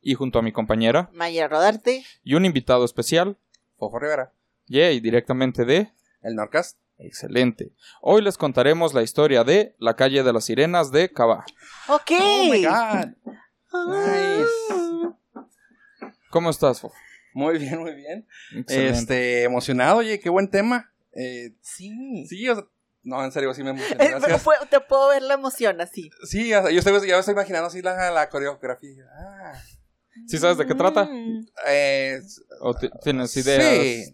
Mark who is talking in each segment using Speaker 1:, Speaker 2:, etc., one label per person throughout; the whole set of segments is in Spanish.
Speaker 1: y junto a mi compañera
Speaker 2: Maya Rodarte.
Speaker 1: y un invitado especial,
Speaker 3: Fofo Rivera.
Speaker 1: Yay, directamente de...
Speaker 3: El Norcast.
Speaker 1: Excelente. Hoy les contaremos la historia de La calle de las sirenas de Cabá.
Speaker 2: Ok.
Speaker 3: Oh my god.
Speaker 2: Ah.
Speaker 1: ¿Cómo estás, Fo?
Speaker 3: Muy bien, muy bien.
Speaker 1: Excelente.
Speaker 3: Este, emocionado, oye, qué buen tema. Eh,
Speaker 2: Sí.
Speaker 3: sí, o sea, no, en serio, sí me emocioné.
Speaker 2: Eh,
Speaker 3: Gracias.
Speaker 2: fue- te puedo ver la emoción así.
Speaker 3: Sí, o sea, yo estoy, ya me estoy imaginando así la, la coreografía. Ah,
Speaker 1: ¿Sí sabes de qué trata?
Speaker 2: Mm.
Speaker 3: eh,
Speaker 1: ¿O ti- tienes ideas?
Speaker 3: Sí.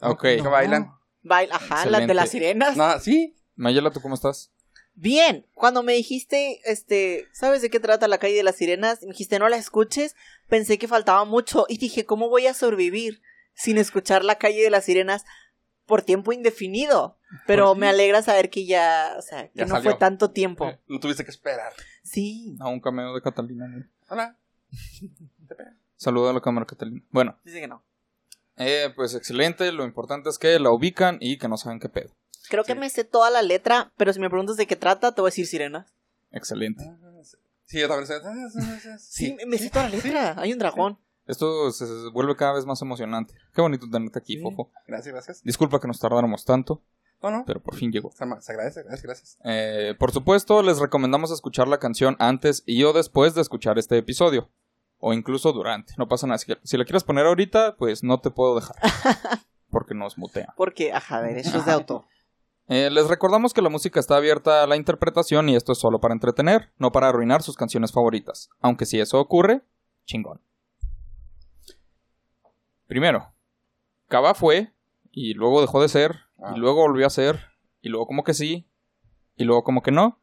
Speaker 1: Ok.
Speaker 3: Que bailan.
Speaker 2: Baila, ajá, las de las sirenas.
Speaker 3: No, sí.
Speaker 1: Mayela, ¿tú cómo estás?
Speaker 2: Bien, cuando me dijiste, este, ¿sabes de qué trata la calle de las sirenas? Me dijiste, no la escuches, pensé que faltaba mucho y dije, ¿cómo voy a sobrevivir sin escuchar la calle de las sirenas por tiempo indefinido? Pero
Speaker 1: Pues
Speaker 2: me alegra saber que ya, o sea, que
Speaker 3: Ya
Speaker 2: no
Speaker 3: salió.
Speaker 2: fue tanto tiempo.
Speaker 3: Lo tuviste que esperar.
Speaker 2: Sí,
Speaker 1: A un cameo de Catalina. Saluda a la cámara, Catalina. Bueno,
Speaker 2: dice que no.
Speaker 1: eh, pues excelente. Lo importante es que la ubican y que no saben qué pedo.
Speaker 2: Creo que me sé toda la letra, pero si me preguntas de qué trata, te voy a decir sirenas.
Speaker 1: Excelente.
Speaker 3: Sí, yo también sé.
Speaker 2: Sí, me sé toda la letra. Hay un dragón.
Speaker 1: Esto se se vuelve cada vez más emocionante. Qué bonito tenerte aquí,
Speaker 3: Sí.
Speaker 1: Fofo.
Speaker 3: Gracias, gracias.
Speaker 1: Disculpa que nos tardáramos tanto,
Speaker 3: No, no.
Speaker 1: pero por fin llegó.
Speaker 3: Se, agradece, gracias, gracias.
Speaker 1: Eh, por supuesto, les recomendamos escuchar la canción antes y o después de escuchar este episodio. O incluso durante. No pasa nada. Si, si la quieres poner ahorita, pues no te puedo dejar. Porque nos mutean.
Speaker 2: Porque, ajá, derechos de autor.
Speaker 1: Eh, les recordamos que la música está abierta a la interpretación y esto es solo para entretener, no para arruinar sus canciones favoritas. Aunque si eso ocurre, chingón. Primero, Cava fue, y luego dejó de ser,
Speaker 3: Ah.
Speaker 1: y luego volvió a ser, y luego como que sí, y luego como que no.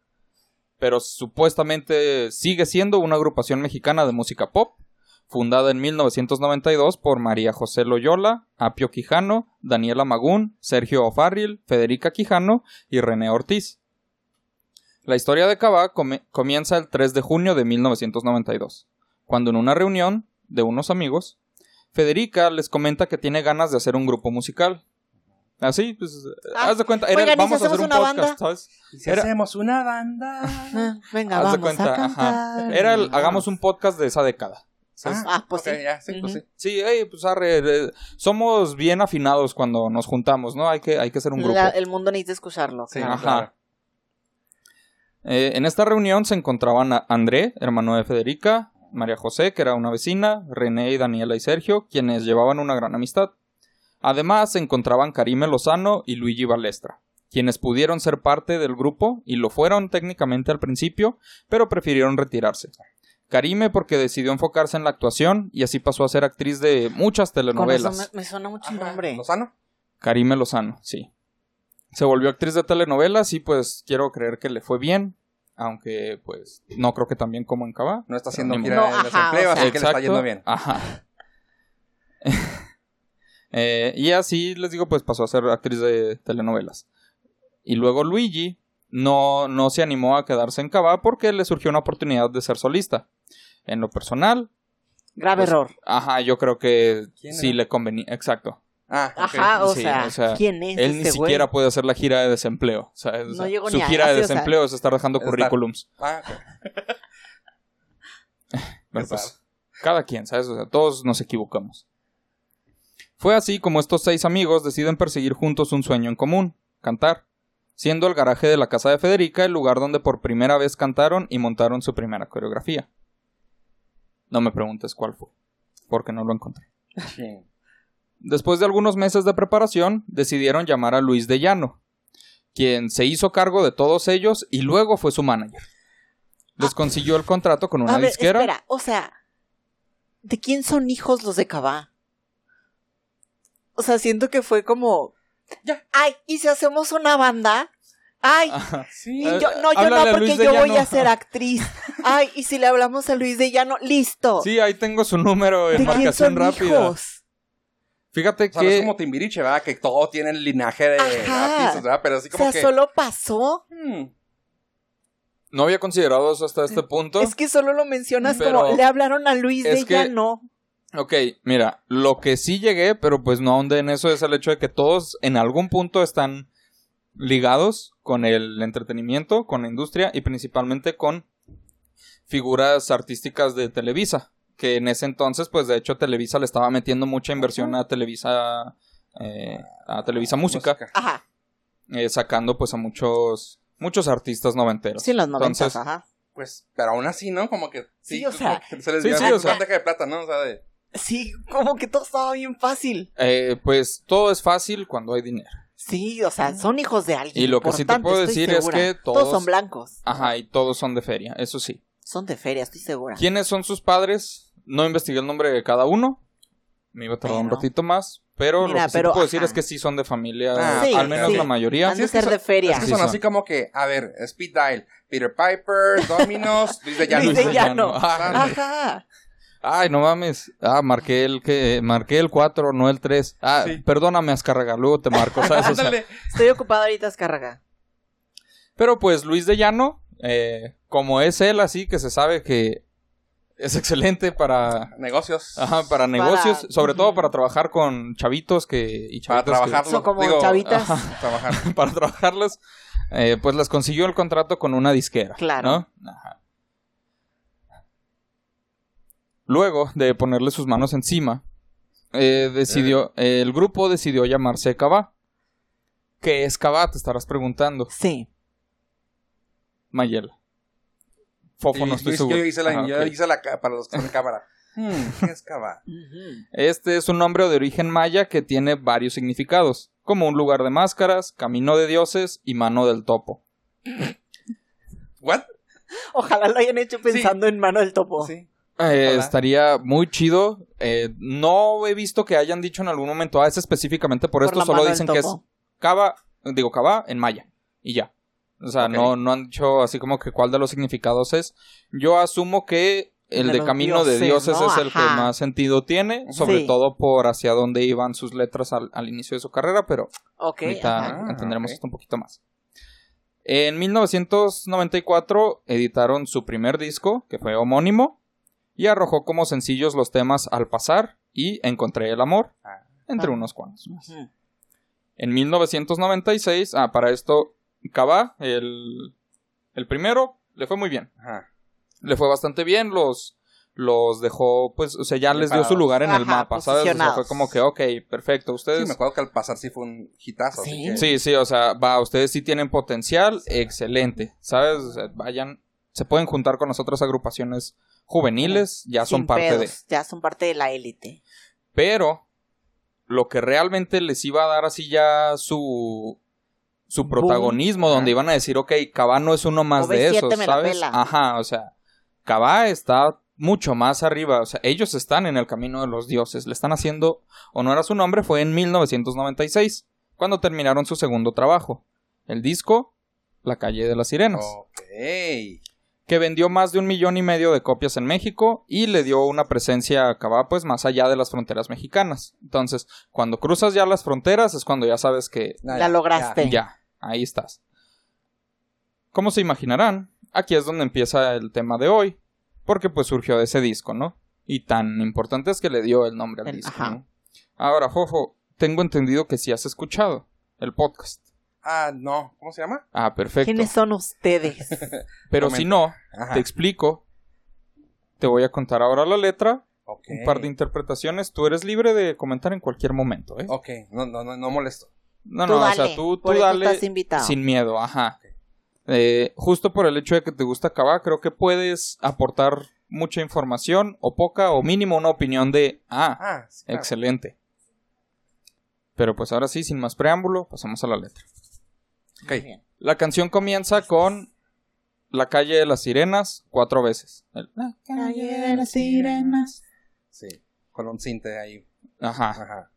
Speaker 1: Pero supuestamente sigue siendo una agrupación mexicana de música pop, fundada en 1992 por María José Loyola, Apio Quijano, Daniela Magún, Sergio O'Farrill, Federica Quijano y René Ortiz. La historia de Cava comienza el 3 de junio de 1992, cuando en una reunión de unos amigos, Federica les comenta que tiene ganas de hacer un grupo musical. Así, pues,
Speaker 2: Ah,
Speaker 1: haz de cuenta, era el
Speaker 2: oigan, ¿y si
Speaker 1: vamos a hacer un
Speaker 2: una
Speaker 1: podcast,
Speaker 2: banda?
Speaker 1: ¿sabes?
Speaker 3: ¿Y si
Speaker 1: Era-
Speaker 3: hacemos una banda?
Speaker 2: Ah, venga,
Speaker 1: Haz de
Speaker 2: vamos
Speaker 1: cuenta,
Speaker 2: a
Speaker 1: ajá.
Speaker 2: cantar.
Speaker 1: Era el hagamos un podcast de esa década. ¿sabes?
Speaker 2: Ah, pues
Speaker 3: ok,
Speaker 2: sí.
Speaker 3: ya, sí, pues
Speaker 2: Ujú.
Speaker 3: sí.
Speaker 1: Sí, ey, pues arre, eh, somos bien afinados cuando nos juntamos, ¿no? Hay que, hay que ser un grupo.
Speaker 2: La- el mundo necesita escucharlo.
Speaker 3: Sí,
Speaker 2: claro.
Speaker 1: Ajá. Eh, en esta reunión se encontraban a André, hermano de Federica, María José, que era una vecina, René y Daniela y Sergio, quienes llevaban una gran amistad. Además se encontraban Karime Lozano y Luigi Balestra, quienes pudieron ser parte del grupo y lo fueron técnicamente al principio, pero prefirieron retirarse. Karime porque decidió enfocarse en la actuación y así pasó a ser actriz de muchas
Speaker 2: Con
Speaker 1: telenovelas.
Speaker 2: eso me, me suena mucho el nombre.
Speaker 3: ¿Lozano?
Speaker 1: Karime Lozano, sí. Se volvió actriz de telenovelas y pues quiero creer que le fue bien, aunque pues no creo que tan bien como en Cava.
Speaker 3: No está haciendo gira
Speaker 2: modo.
Speaker 3: de
Speaker 2: No,
Speaker 3: desempleo, así que le está yendo bien.
Speaker 1: Ajá. Eh, y así les digo, pues pasó a ser actriz de telenovelas. Y luego Luigi no, no se animó a quedarse en Cava porque le surgió una oportunidad de ser solista. En lo personal,
Speaker 2: Grave
Speaker 1: Pues,
Speaker 2: error.
Speaker 1: ajá, yo creo que
Speaker 3: ¿Quién
Speaker 1: sí le convenía. Exacto.
Speaker 3: Ah.
Speaker 2: Ajá, o,
Speaker 1: sí,
Speaker 2: sea,
Speaker 1: o sea,
Speaker 2: ¿quién es
Speaker 1: Él ni
Speaker 2: güey?
Speaker 1: siquiera puede hacer la gira de desempleo. ¿sabes? O
Speaker 2: No
Speaker 1: sea,
Speaker 2: llegó
Speaker 1: su
Speaker 2: ni a
Speaker 1: gira de
Speaker 2: Asia, o sea.
Speaker 1: desempleo es estar dejando currículums.
Speaker 3: Ah.
Speaker 1: Bueno, pues, cada quien, ¿sabes? O sea, todos nos equivocamos. Fue así como estos seis amigos deciden perseguir juntos un sueño en común, cantar, siendo el garaje de la casa de Federica el lugar donde por primera vez cantaron y montaron su primera coreografía. No me preguntes cuál fue, porque no lo encontré.
Speaker 3: Sí.
Speaker 1: Después de algunos meses de preparación, decidieron llamar a Luis de Llano, quien se hizo cargo de todos ellos y luego fue su manager. Les consiguió el contrato con una
Speaker 2: a ver,
Speaker 1: disquera.
Speaker 2: espera, o sea, ¿de quién son hijos los de Cabá? O sea, siento que fue como...
Speaker 3: Ya.
Speaker 2: Ay, ¿y si hacemos una banda? Ay,
Speaker 3: Sí.
Speaker 2: y yo, no, yo no, porque
Speaker 1: Luis de
Speaker 2: yo voy
Speaker 1: Llano.
Speaker 2: a ser actriz. Ay, y si le hablamos a Luis de Llano, listo.
Speaker 1: Sí, ahí tengo su número
Speaker 2: ¿De
Speaker 1: en
Speaker 2: quién
Speaker 1: marcación
Speaker 2: son
Speaker 1: rápida.
Speaker 2: hijos?
Speaker 1: Fíjate
Speaker 3: O sea, no
Speaker 1: que
Speaker 3: es como Timbiriche, ¿verdad? Que todo tiene el linaje de artistas, ¿verdad? Pero así
Speaker 2: O
Speaker 3: como
Speaker 2: sea,
Speaker 3: que...
Speaker 2: solo pasó.
Speaker 3: hmm,
Speaker 1: no había considerado eso hasta este punto.
Speaker 2: Es que solo lo mencionas
Speaker 1: Pero-
Speaker 2: como le hablaron a Luis
Speaker 1: es
Speaker 2: de
Speaker 1: que-
Speaker 2: Llano.
Speaker 1: Ok, mira, lo que sí llegué, pero pues no ahondé en eso, es el hecho de que todos en algún punto están ligados con el entretenimiento, con la industria y principalmente con figuras artísticas de Televisa, que en ese entonces, pues de hecho Televisa le estaba metiendo mucha inversión a Televisa, eh, a Televisa Música,
Speaker 2: Ajá.
Speaker 1: eh, sacando pues a muchos, muchos artistas noventeros.
Speaker 2: Sí, los noventas,
Speaker 1: Entonces,
Speaker 2: ajá.
Speaker 3: Pues, pero aún así, ¿no? Como que...
Speaker 2: Sí,
Speaker 3: Sí,
Speaker 2: o sea,
Speaker 3: como que se les
Speaker 1: sí,
Speaker 3: dio
Speaker 1: sí,
Speaker 3: una
Speaker 1: o sea.
Speaker 3: de plata, ¿no? O sea, de...
Speaker 2: Sí, como que todo estaba bien fácil.
Speaker 1: eh, pues todo es fácil cuando hay dinero.
Speaker 2: Sí, o sea, son hijos de alguien.
Speaker 1: Y lo que sí te
Speaker 2: importante,
Speaker 1: puedo decir es que
Speaker 2: Todos
Speaker 1: todos-
Speaker 2: son blancos.
Speaker 1: Ajá, y todos son de feria, eso sí.
Speaker 2: Son de feria, estoy segura.
Speaker 1: ¿Quiénes son sus padres? No investigué el nombre de cada uno. Me iba a tardar un ratito más. Pero
Speaker 2: Mira,
Speaker 1: lo que sí te puedo decir es que sí son de familia,
Speaker 3: Ah,
Speaker 2: Sí,
Speaker 1: al menos
Speaker 2: sí.
Speaker 1: la mayoría.
Speaker 2: Han de
Speaker 3: es que
Speaker 2: ser
Speaker 3: son-
Speaker 2: de feria.
Speaker 3: Es que
Speaker 1: Sí
Speaker 3: son así como que, a ver, Speed Dial, Peter Piper, Dominos, Luis de Llano.
Speaker 2: Luis de Llano. Ajá.
Speaker 1: Ay, no mames. Ah, marqué el que marqué el 4, no el 3. Ah,
Speaker 3: Sí.
Speaker 1: perdóname, Azcárraga, luego te marco, ¿sabes? O sea,
Speaker 3: Ándale.
Speaker 2: Estoy ocupada ahorita, Azcárraga.
Speaker 1: pero pues Luis de Llano, eh, como es él así que se sabe que es excelente para
Speaker 3: Negocios.
Speaker 1: Ajá, para negocios,
Speaker 2: Para-
Speaker 1: sobre todo para trabajar con chavitos que y
Speaker 3: Para
Speaker 1: chavitas que-.
Speaker 2: Son como
Speaker 3: digo,
Speaker 2: chavitas.
Speaker 3: ajá, trabajar.
Speaker 1: para trabajarlos, eh, pues les consiguió el contrato con una disquera.
Speaker 2: Claro.
Speaker 1: ¿no? Ajá. Luego de ponerle sus manos encima, eh, decidió, eh, el grupo decidió llamarse Cabá. ¿Qué es Cabá? Te estarás preguntando.
Speaker 2: Sí.
Speaker 1: Mayela. Fofo,
Speaker 3: Y-
Speaker 1: no estoy
Speaker 3: yo,
Speaker 1: seguro.
Speaker 3: yo hice la,
Speaker 1: Ajá,
Speaker 3: yo hice la ca- para los que están en cámara. Hmm, ¿Qué es Cava?
Speaker 1: Este es un nombre de origen maya que tiene varios significados, como un lugar de máscaras, camino de dioses y mano del topo.
Speaker 3: ¿What?
Speaker 2: Ojalá lo hayan hecho pensando en mano del topo.
Speaker 3: Sí.
Speaker 1: Eh, estaría muy chido. Eh, no he visto que hayan dicho en algún momento, ah, es específicamente por,
Speaker 2: Por
Speaker 1: esto, solo dicen que es cava, digo cava en maya, y ya. O sea, no, no han dicho así como que cuál de los significados es. Yo asumo que el
Speaker 2: De
Speaker 1: camino de
Speaker 2: dioses,
Speaker 1: es el que más sentido tiene, sobre
Speaker 2: Sí.
Speaker 1: todo por hacia dónde iban sus letras al, al inicio de su carrera, pero
Speaker 2: Ok.
Speaker 1: ahorita.
Speaker 3: Ah,
Speaker 1: entenderemos esto un poquito más. En 1994 editaron su primer disco, que fue homónimo, y arrojó como sencillos los temas Al pasar y Encontré el amor,
Speaker 3: Ah.
Speaker 1: entre unos cuantos más. En 1996, ah, para esto, Cabá, el, el primero, le fue muy bien.
Speaker 3: Ajá.
Speaker 1: Le fue bastante bien, los, los dejó, pues, o sea, ya les dio su lugar en el mapa, ¿sabes? O sea, fue como que, ok, perfecto, ustedes...
Speaker 3: Sí, me acuerdo que al pasar sí fue un hitazo. así
Speaker 2: Sí.
Speaker 3: que-
Speaker 1: Sí, sí, o sea, va, ustedes sí tienen potencial, excelente, ¿sabes? O sea, vayan, se pueden juntar con las otras agrupaciones juveniles, ya son parte de.
Speaker 2: Ya son parte de la élite.
Speaker 1: Pero lo que realmente les iba a dar así ya su su protagonismo, donde iban a decir, ok, Cabá no es uno más de
Speaker 2: OV7
Speaker 1: esos,
Speaker 2: me la
Speaker 1: ¿sabes?
Speaker 2: pela.
Speaker 1: Ajá, o sea, Cabá está mucho más arriba, o sea, ellos están en el camino de los dioses, le están haciendo honor a su nombre, fue en 1996, cuando terminaron su segundo trabajo, el disco La calle de las sirenas,
Speaker 3: Ok.
Speaker 1: Que vendió más de un millón y medio de copias en México y le dio una presencia a Cabá pues más allá de las fronteras mexicanas. Entonces, cuando cruzas ya las fronteras es cuando ya sabes que
Speaker 2: La
Speaker 3: ya,
Speaker 2: lograste.
Speaker 3: ya.
Speaker 1: ya, ahí estás. Como se imaginarán, aquí es donde empieza el tema de hoy, porque pues surgió de ese disco, ¿no? Y tan importante es que le dio el nombre al
Speaker 2: El-
Speaker 1: disco.
Speaker 2: ajá.
Speaker 1: ¿no? Ahora, Fofo, tengo entendido que sí has escuchado el podcast.
Speaker 3: Ah, no. ¿Cómo se llama?
Speaker 1: Ah, perfecto.
Speaker 2: ¿Quiénes son ustedes?
Speaker 1: Pero
Speaker 3: Comenta.
Speaker 1: si no,
Speaker 3: Ajá.
Speaker 1: te explico. Te voy a contar ahora la letra,
Speaker 3: Ok.
Speaker 1: un par de interpretaciones. Tú eres libre de comentar en cualquier momento, ¿eh?
Speaker 3: Ok, no, no, no, no molesto.
Speaker 1: No,
Speaker 2: Tú
Speaker 1: no, o sea, tú, tú dale
Speaker 2: estás invitado.
Speaker 1: sin miedo, ajá. Eh, justo por el hecho de que te gusta acabar, creo que puedes aportar mucha información, o poca, o mínimo una opinión de, ah,
Speaker 3: Ah, sí, claro.
Speaker 1: excelente. Pero pues ahora sí, sin más preámbulo, pasamos a la letra.
Speaker 3: Ok.
Speaker 2: Bien.
Speaker 1: La canción comienza con La calle de las sirenas cuatro veces. El, La calle de las sirenas.
Speaker 3: Sí. Con un cinte ahí.
Speaker 1: Ajá.
Speaker 3: Ajá.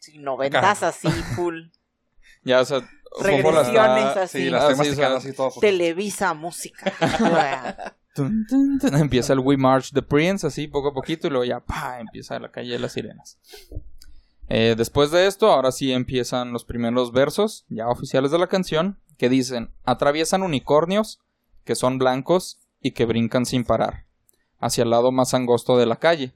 Speaker 2: Sí, noventas así, full.
Speaker 1: Ya, o sea,
Speaker 2: regresiones
Speaker 1: está-
Speaker 2: así.
Speaker 3: Sí, las
Speaker 1: Ah, sí, o sea,
Speaker 3: así todo.
Speaker 2: Televisa música.
Speaker 1: Tun, tun, tun. Empieza el We March the Prince, así poco a poquito, y luego ya ¡pa! empieza la calle de las sirenas. Eh, después de esto, ahora sí empiezan los primeros versos, ya oficiales de la canción, que dicen: Atraviesan unicornios, que son blancos y que brincan sin parar, hacia el lado más angosto de la calle.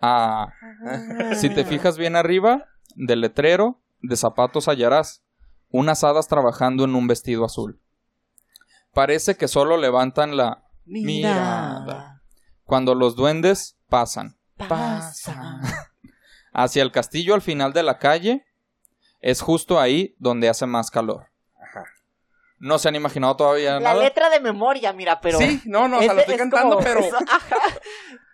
Speaker 1: Ah, si te fijas bien arriba, del letrero, de zapatos hallarás, unas hadas trabajando en un vestido azul. Parece que solo levantan la
Speaker 2: Mirada.
Speaker 1: cuando los duendes pasan
Speaker 2: Pasa.
Speaker 1: Hacia el castillo al final de la calle. Es justo ahí donde hace más calor.
Speaker 3: Ajá.
Speaker 1: No se han imaginado todavía
Speaker 2: La
Speaker 1: nada.
Speaker 2: letra de memoria, mira, pero.
Speaker 3: Sí, no, no, o sea, lo estoy
Speaker 2: es
Speaker 3: cantando,
Speaker 2: como-
Speaker 3: pero
Speaker 2: ajá.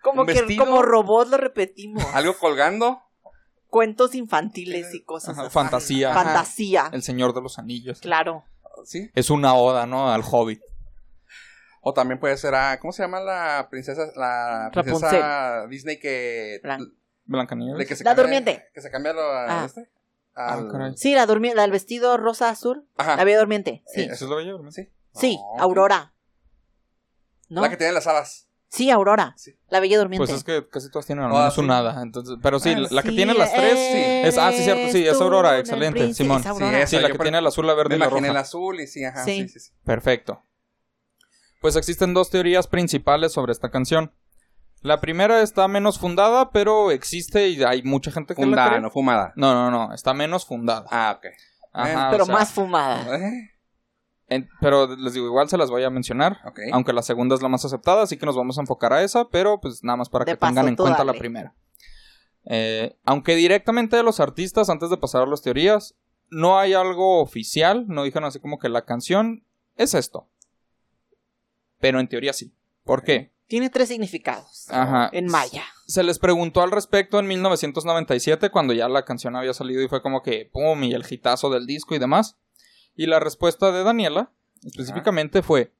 Speaker 2: como que
Speaker 3: vestido.
Speaker 2: como robot lo repetimos.
Speaker 3: algo colgando.
Speaker 2: Cuentos infantiles y cosas
Speaker 1: Ajá,
Speaker 2: así.
Speaker 1: fantasía.
Speaker 2: Fantasía.
Speaker 1: El Señor de los Anillos.
Speaker 2: Claro.
Speaker 3: Sí.
Speaker 1: Es una oda, ¿no? Al hobbit.
Speaker 3: O también puede ser a. ¿Cómo se llama la princesa? La princesa Disney que.
Speaker 1: Blancanieves.
Speaker 3: de que se
Speaker 2: La
Speaker 3: cambia-
Speaker 2: durmiente.
Speaker 3: Que se cambia lo, a
Speaker 2: Ah.
Speaker 3: este. Al-
Speaker 1: Ah.
Speaker 2: Sí, la durmi- la del vestido rosa azul.
Speaker 3: Ajá.
Speaker 2: La bella durmiente. Sí.
Speaker 3: Eh,
Speaker 1: ¿Eso es lo bello? ¿no?
Speaker 3: Sí.
Speaker 2: Sí,
Speaker 3: No,
Speaker 2: Aurora. ¿No?
Speaker 3: La que tiene las alas.
Speaker 2: Sí, Aurora.
Speaker 3: Sí.
Speaker 2: La bella durmiente.
Speaker 1: Pues es que casi todas tienen al menos
Speaker 3: sí.
Speaker 1: un hada. Entonces, pero sí,
Speaker 3: Ah,
Speaker 1: la, la que
Speaker 2: Sí,
Speaker 1: tiene las tres. Es, ah, sí, cierto, sí, es Aurora.
Speaker 2: el
Speaker 1: Excelente,
Speaker 2: príncipe,
Speaker 1: Simón.
Speaker 2: es Aurora.
Speaker 3: Sí,
Speaker 1: Sí,
Speaker 3: esa,
Speaker 1: la que tiene el azul, la verde
Speaker 3: Me
Speaker 1: y la roja.
Speaker 3: el azul y sí, ajá.
Speaker 2: Sí.
Speaker 3: Sí, sí, sí.
Speaker 1: Perfecto. Pues existen dos teorías principales sobre esta canción. La primera está menos fundada, pero existe y hay mucha gente que la
Speaker 3: Fundada,
Speaker 1: cree.
Speaker 3: no fumada.
Speaker 1: No, no, no, está menos fundada.
Speaker 3: Ah, ok.
Speaker 1: Ajá,
Speaker 2: pero
Speaker 1: o sea,
Speaker 2: más fumada.
Speaker 3: Eh,
Speaker 1: en- pero les digo, igual se las voy a mencionar. Aunque la segunda es la más aceptada, así que nos vamos a enfocar a esa, pero pues nada más para
Speaker 2: De
Speaker 1: que
Speaker 2: paso,
Speaker 1: tengan en cuenta
Speaker 2: dale.
Speaker 1: la primera. Eh, aunque directamente de los artistas, antes de pasar a las teorías, no hay algo oficial, no dijeron así como que la canción es esto. Pero en teoría sí. ¿Por qué?
Speaker 2: Tiene tres significados.
Speaker 1: Ajá.
Speaker 2: En maya.
Speaker 1: Se les preguntó al respecto en 1997, cuando ya la canción había salido y fue como que pum, y el hitazo del disco y demás. Y la respuesta de Daniela, específicamente, fue: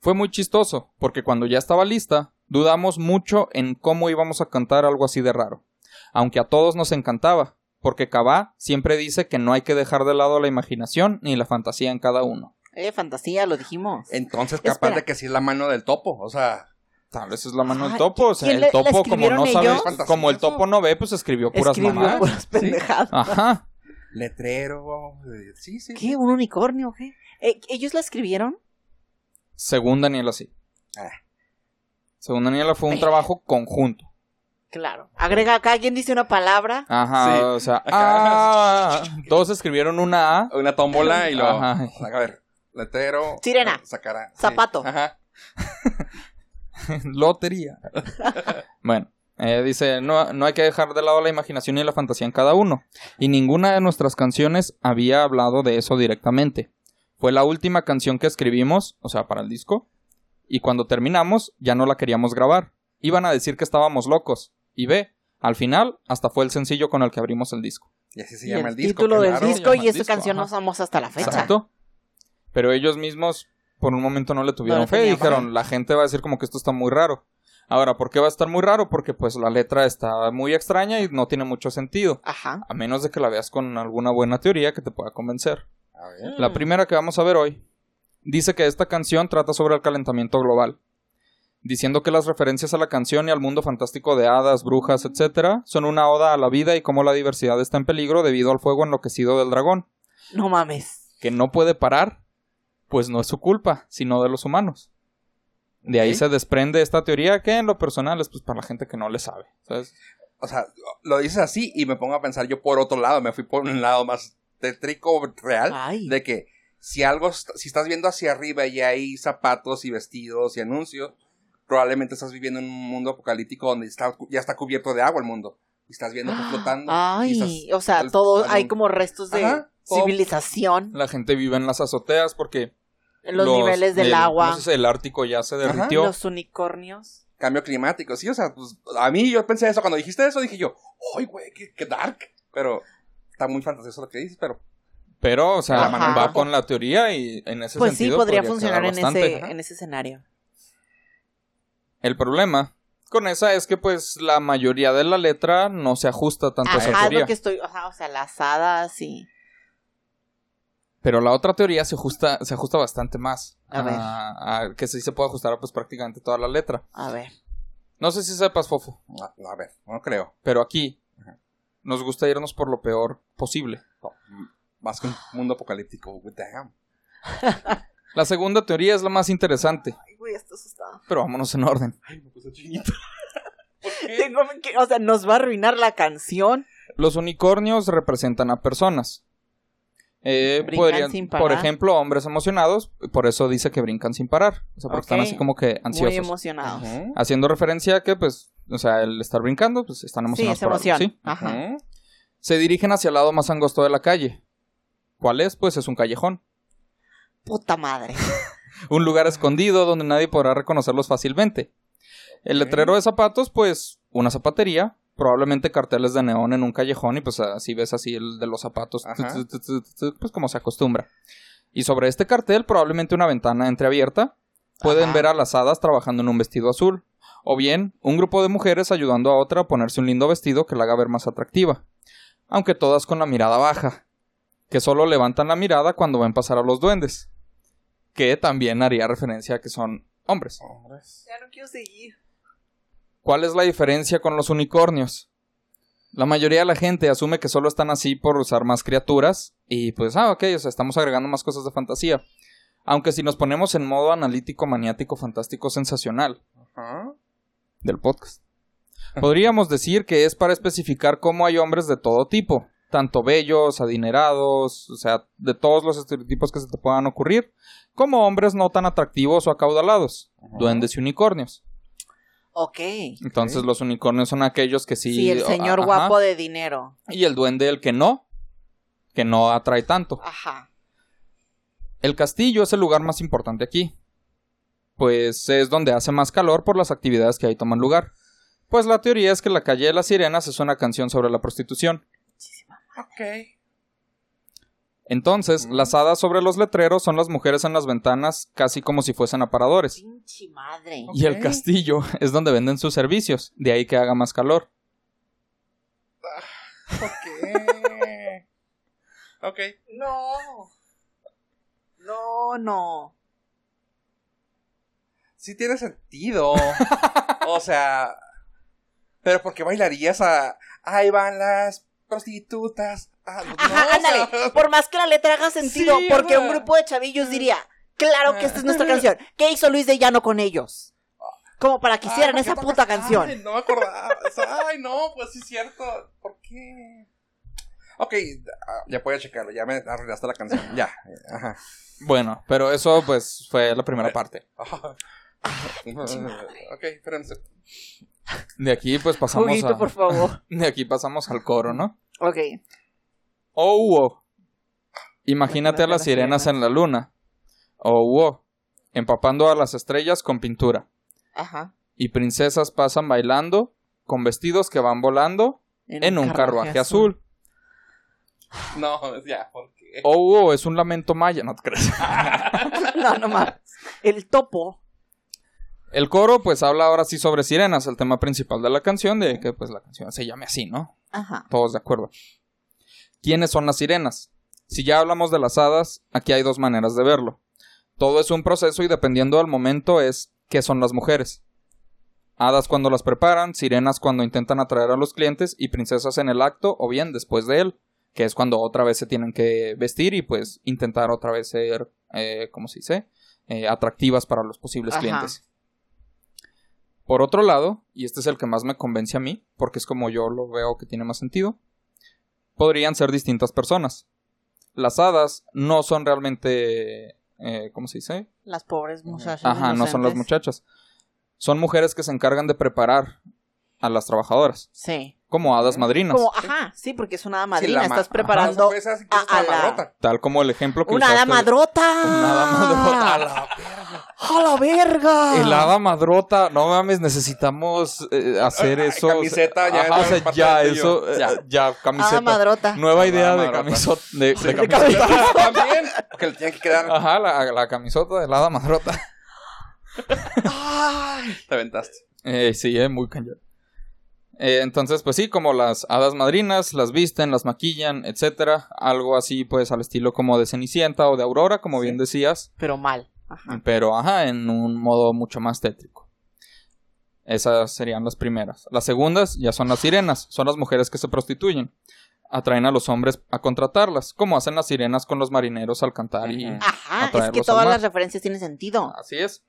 Speaker 1: Fue muy chistoso, porque cuando ya estaba lista, dudamos mucho en cómo íbamos a cantar algo así de raro. Aunque a todos nos encantaba, porque Cabá siempre dice que no hay que dejar de lado la imaginación ni la fantasía en cada uno.
Speaker 2: Eh, fantasía, lo dijimos.
Speaker 3: Entonces, capaz
Speaker 2: Espera.
Speaker 3: de que sí es la mano del topo. O sea,
Speaker 1: Tal vez es la mano del topo. O sea,
Speaker 2: ¿quién
Speaker 1: el
Speaker 2: le-
Speaker 1: topo, como no sabe, como el topo no ve, pues escribió puras
Speaker 2: Escribió
Speaker 1: mamadas.
Speaker 2: puras pendejadas.
Speaker 1: Ajá.
Speaker 3: letrero. eh, Sí, sí.
Speaker 2: ¿Qué? ¿Un unicornio? ¿Qué? Eh, ¿Ellos la escribieron?
Speaker 1: Según Daniela, sí.
Speaker 3: Ah.
Speaker 1: Según Daniela, fue un
Speaker 2: Ay.
Speaker 1: trabajo conjunto.
Speaker 2: Claro. Agrega acá, alguien dice una palabra.
Speaker 1: Ajá,
Speaker 3: Sí.
Speaker 1: o sea,
Speaker 3: Acá.
Speaker 1: ah, todos escribieron una A.
Speaker 3: Una tómbola y lo.
Speaker 1: Ajá.
Speaker 3: A ver, letrero.
Speaker 2: Sirena.
Speaker 3: Sacará. sí.
Speaker 2: Zapato.
Speaker 3: Ajá.
Speaker 1: Lotería. bueno, eh, dice, no, no hay que dejar de lado la imaginación y la fantasía en cada uno. Y ninguna de nuestras canciones había hablado de eso directamente. Fue la última canción que escribimos, o sea, para el disco. Y cuando terminamos, ya no la queríamos grabar. Iban a decir que estábamos locos. Y ve, al final, hasta fue el sencillo con el que abrimos el disco.
Speaker 3: Y así se
Speaker 2: Y
Speaker 3: llama
Speaker 2: el
Speaker 3: el disco.
Speaker 2: título del disco y
Speaker 1: disco,
Speaker 2: canción
Speaker 1: ajá.
Speaker 2: no usamos hasta la fecha.
Speaker 1: Exacto. Pero ellos mismos por un momento no le tuvieron
Speaker 2: No le
Speaker 1: fe y dijeron,
Speaker 2: fe.
Speaker 1: la gente va a decir como que esto está muy raro. Ahora, ¿por qué va a estar muy raro? Porque pues la letra está muy extraña y no tiene mucho sentido.
Speaker 2: Ajá.
Speaker 1: A menos de que la veas con alguna buena teoría que te pueda convencer.
Speaker 3: A ver.
Speaker 1: La primera que vamos a ver hoy dice que esta canción trata sobre el calentamiento global, diciendo que las referencias a la canción y al mundo fantástico de hadas, brujas, etc., son una oda a la vida y cómo la diversidad está en peligro debido al fuego enloquecido del dragón,
Speaker 2: No mames.
Speaker 1: que no puede parar, pues no es su culpa, sino de los humanos. De ahí se desprende esta teoría que en lo personal es pues para la gente que no le sabe, ¿sabes?
Speaker 3: O sea, lo dices así y me pongo a pensar yo por otro lado. Me fui por un lado más tétrico real.
Speaker 2: Ay.
Speaker 3: De que si algo, si estás viendo hacia arriba y hay zapatos y vestidos y anuncios, probablemente estás viviendo en un mundo apocalíptico donde está, ya está cubierto de agua el mundo. Y estás viendo que flotando. y
Speaker 2: Ay,
Speaker 3: estás-
Speaker 2: o sea,
Speaker 3: al-
Speaker 2: todo,
Speaker 3: al-
Speaker 2: hay como restos de
Speaker 3: Ajá,
Speaker 2: civilización
Speaker 1: La gente vive en las azoteas porque
Speaker 2: los, niveles del
Speaker 1: el-
Speaker 2: agua,
Speaker 1: sé, el Ártico ya se derritió.
Speaker 2: los unicornios.
Speaker 3: Cambio climático, sí, o sea, pues a mí yo pensé eso, cuando dijiste eso dije yo, ¡ay, güey, qué, qué dark! Pero está muy fantasioso lo que dices, pero
Speaker 1: Pero, o sea,
Speaker 2: Ajá.
Speaker 1: va con la teoría y en ese
Speaker 2: Pues sí,
Speaker 1: sentido.
Speaker 2: podría
Speaker 1: quedar
Speaker 2: funcionar en ese,
Speaker 3: Ajá.
Speaker 2: en ese escenario.
Speaker 1: El problema con esa es que, pues, la mayoría de la letra no se ajusta tanto a esa teoría.
Speaker 2: lo que estoy, ajá, o sea, las hadas y...
Speaker 1: Pero la otra teoría se ajusta, se ajusta bastante más.
Speaker 2: A ver.
Speaker 1: a que sí se puede ajustar a, pues prácticamente toda la letra.
Speaker 2: A ver.
Speaker 1: No sé si sepas, Fofo,
Speaker 3: A, a ver, no creo.
Speaker 1: pero aquí
Speaker 3: Ajá.
Speaker 1: nos gusta irnos por lo peor posible.
Speaker 3: No, m- más que un mundo apocalíptico. What the hell?
Speaker 1: La segunda teoría es la más interesante,
Speaker 2: Ay, güey, esto asustado.
Speaker 1: pero vámonos en orden.
Speaker 3: Ay, me puse chinito.
Speaker 2: Tengo que, o sea, nos va a arruinar la canción.
Speaker 1: Los unicornios representan a personas. Eh, podrían,
Speaker 2: sin
Speaker 1: por
Speaker 2: parar.
Speaker 1: ejemplo, hombres emocionados, por eso dice que brincan sin parar. O sea, porque están así como que
Speaker 2: Muy
Speaker 1: ansiosos.
Speaker 2: emocionados.
Speaker 3: Ujú,
Speaker 1: Haciendo referencia a que, pues, o sea, el estar brincando, pues están
Speaker 2: Sí,
Speaker 1: emocionados.
Speaker 2: es
Speaker 1: por algo. ¿sí?
Speaker 2: Ajá.
Speaker 1: Se dirigen hacia el lado más angosto de la calle. ¿Cuál es? Pues es un callejón.
Speaker 2: Puta madre.
Speaker 1: Un lugar escondido donde nadie podrá reconocerlos fácilmente. El letrero de zapatos, pues, una zapatería. Probablemente carteles de neón en un callejón y pues así ves así el de los zapatos, pues como se acostumbra. Y sobre este cartel probablemente una ventana entreabierta. Pueden
Speaker 2: Ajá.
Speaker 1: ver a las hadas trabajando en un vestido azul. O bien, un grupo de mujeres ayudando a otra a ponerse un lindo vestido que la haga ver más atractiva. Aunque todas con la mirada baja. Que solo levantan la mirada cuando ven pasar a los duendes. Que también haría referencia a que son hombres.
Speaker 3: Hombres.
Speaker 2: Ya no quiero seguir.
Speaker 1: ¿Cuál es la diferencia con los unicornios? La mayoría de la gente asume que solo están así por usar más criaturas y pues, ah, ok, o sea, estamos agregando más cosas de fantasía. Aunque si nos ponemos en modo analítico, maniático, fantástico, sensacional del podcast, podríamos decir que es para especificar cómo hay hombres de todo tipo, tanto bellos, adinerados, o sea, de todos los estereotipos que se te puedan ocurrir, como hombres no tan atractivos o acaudalados, duendes y unicornios.
Speaker 2: Ok.
Speaker 1: Entonces los unicornios son aquellos que sí...
Speaker 2: Sí, el señor
Speaker 1: ajá,
Speaker 2: guapo de dinero.
Speaker 1: Y el duende el que no, que no atrae tanto.
Speaker 2: Ajá.
Speaker 1: El castillo es el lugar más importante aquí. Pues es donde hace más calor por las actividades que ahí toman lugar. Pues la teoría es que la calle de las sirenas es una canción sobre la prostitución.
Speaker 3: Ok.
Speaker 1: Entonces,
Speaker 3: Mm.
Speaker 1: las hadas sobre los letreros son las mujeres en las ventanas, casi como si fuesen aparadores.
Speaker 2: Pinche madre.
Speaker 1: Y el castillo es donde venden sus servicios, de ahí que haga más calor.
Speaker 3: Ok. ok.
Speaker 2: No. No, no.
Speaker 3: Sí tiene sentido. o sea. Pero ¿por qué bailarías a. Ahí van las prostitutas. Ah, no,
Speaker 2: Ajá,
Speaker 3: o sea,
Speaker 2: ándale. Por más que la letra haga sentido,
Speaker 3: Sí,
Speaker 2: porque un grupo de chavillos diría, claro que esta es nuestra canción. ¿Qué hizo Luis de Llano con ellos? Como para que hicieran
Speaker 3: Ay, ¿por
Speaker 2: esa puta
Speaker 3: tocas?
Speaker 2: canción.
Speaker 3: Ay, no me acordaba. O sea, Ay, no, pues sí es cierto. ¿Por qué? Ok, ah, ya puedo checarlo. Ya me arruinaste la canción. Ya. Ajá.
Speaker 1: Bueno, pero eso pues fue la primera parte.
Speaker 3: Ajá. ok, espérense.
Speaker 1: De aquí pues pasamos
Speaker 2: Juguito,
Speaker 1: a...
Speaker 2: por favor.
Speaker 1: De aquí pasamos al coro, ¿no?
Speaker 2: Ok.
Speaker 1: Oh, oh. Imagínate a las sirenas en la luna. Oh, oh. Empapando a las estrellas con pintura.
Speaker 2: Ajá.
Speaker 1: Y princesas pasan bailando con vestidos que van volando en un carruaje azul.
Speaker 3: No, ya, ¿por qué?
Speaker 1: Oh, oh, es un lamento maya, no te crees.
Speaker 2: no, no más. El topo.
Speaker 1: El coro pues habla ahora sí sobre sirenas, el tema principal de la canción, de que pues la canción se llame así, ¿no?
Speaker 2: Ajá.
Speaker 1: Todos de acuerdo. ¿Quiénes son las sirenas? Si ya hablamos de las hadas, aquí hay dos maneras de verlo. Todo es un proceso y dependiendo del momento es qué son las mujeres. Hadas cuando las preparan, sirenas cuando intentan atraer a los clientes y princesas en el acto o bien después de él, que es cuando otra vez se tienen que vestir y pues intentar otra vez ser, eh, ¿cómo se dice? Eh, atractivas para los posibles
Speaker 2: Ajá.
Speaker 1: clientes. Por otro lado, y este es el que más me convence a mí, porque es como yo lo veo que tiene más sentido, podrían ser distintas personas. Las hadas no son realmente, eh, ¿cómo se dice?
Speaker 2: Las pobres muchachas.
Speaker 1: Ajá, no son las muchachas. Son mujeres que se encargan de preparar a las trabajadoras,
Speaker 2: Sí.
Speaker 1: como hadas madrinas,
Speaker 2: Como, ajá, sí, porque es una hada madrina.
Speaker 3: ma-
Speaker 2: Estás preparando a- la-
Speaker 3: madrota.
Speaker 1: tal como el ejemplo que
Speaker 2: una hada
Speaker 1: de-
Speaker 2: madrota.
Speaker 1: Una hada madrota.
Speaker 3: A la.
Speaker 2: ¡A la verga!
Speaker 1: El hada madrota, no mames, necesitamos eh, hacer
Speaker 3: Ay,
Speaker 1: eso.
Speaker 3: camiseta, ya,
Speaker 1: Ajá,
Speaker 3: es
Speaker 1: ya, eso, eh,
Speaker 3: Ya.
Speaker 1: camiseta.
Speaker 2: Hada madrota.
Speaker 1: Nueva
Speaker 3: Hada
Speaker 1: idea de camisota. De, de
Speaker 2: De
Speaker 1: camiseta.
Speaker 3: También, que le tienen que quedar.
Speaker 1: Ajá, la, la camisota de la hada madrota.
Speaker 2: Ay.
Speaker 3: Te aventaste.
Speaker 1: Eh, sí, es muy cañón. Eh, entonces, pues sí, como las hadas madrinas, las visten, las maquillan, etcétera. Algo así, pues, al estilo como de Cenicienta o de Aurora, como bien decías.
Speaker 2: Pero mal. Ajá.
Speaker 1: Pero, ajá, en un modo mucho más tétrico. Esas serían las primeras. Las segundas ya son las sirenas. Son las mujeres que se prostituyen. Atraen a los hombres a contratarlas, como hacen las sirenas con los marineros al cantar y...
Speaker 2: Ajá, es que todas las referencias tienen sentido.
Speaker 1: Así es.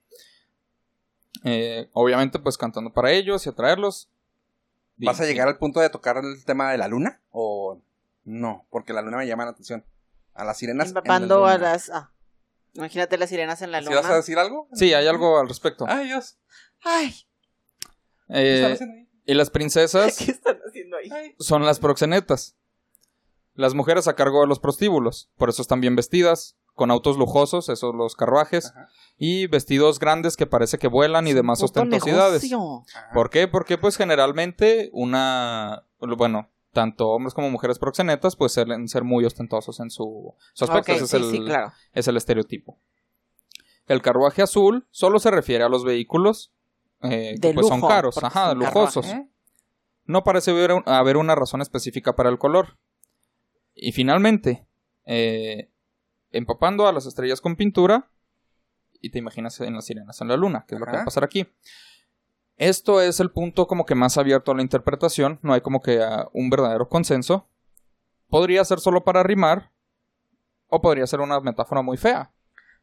Speaker 1: Eh, obviamente, pues cantando para ellos y atraerlos. Y-
Speaker 3: ¿Vas a llegar al punto de tocar el tema de la luna? ¿O no? Porque la luna me llama la atención. A las sirenas. en la
Speaker 2: Empapando a las... ah. Imagínate las sirenas en la
Speaker 3: ¿Sí
Speaker 2: luna.
Speaker 3: vas a decir algo?
Speaker 1: Sí, hay algo al respecto.
Speaker 3: Ay, Dios.
Speaker 2: Ay,
Speaker 3: ¿Qué están
Speaker 1: Eh,
Speaker 3: haciendo ahí?
Speaker 1: y las princesas
Speaker 2: ¿qué están haciendo ahí?
Speaker 3: Ay.
Speaker 1: son las proxenetas. Las mujeres a cargo de los prostíbulos. Por eso están bien vestidas, con autos lujosos, esos los carruajes,
Speaker 3: Ajá.
Speaker 1: y vestidos grandes que parece que vuelan y demás ostentosidades. ¿Por qué? Porque pues generalmente una, bueno, tanto hombres como mujeres proxenetas pues ser muy ostentosos en su, su aspecto. Ese es,
Speaker 2: sí,
Speaker 1: el,
Speaker 2: sí, claro.
Speaker 1: es el estereotipo. El carruaje azul solo se refiere a los vehículos eh, que pues son caros, ajá,
Speaker 2: son
Speaker 1: lujosos. No parece haber, un- haber una razón específica para el color. Y finalmente, eh, empapando a las estrellas con pintura, y te imaginas en las sirenas en la luna, que es lo que va a pasar aquí. Esto es el punto como que más abierto a la interpretación, no hay como que ah, un verdadero consenso. Podría ser solo para rimar, o podría ser una metáfora muy fea.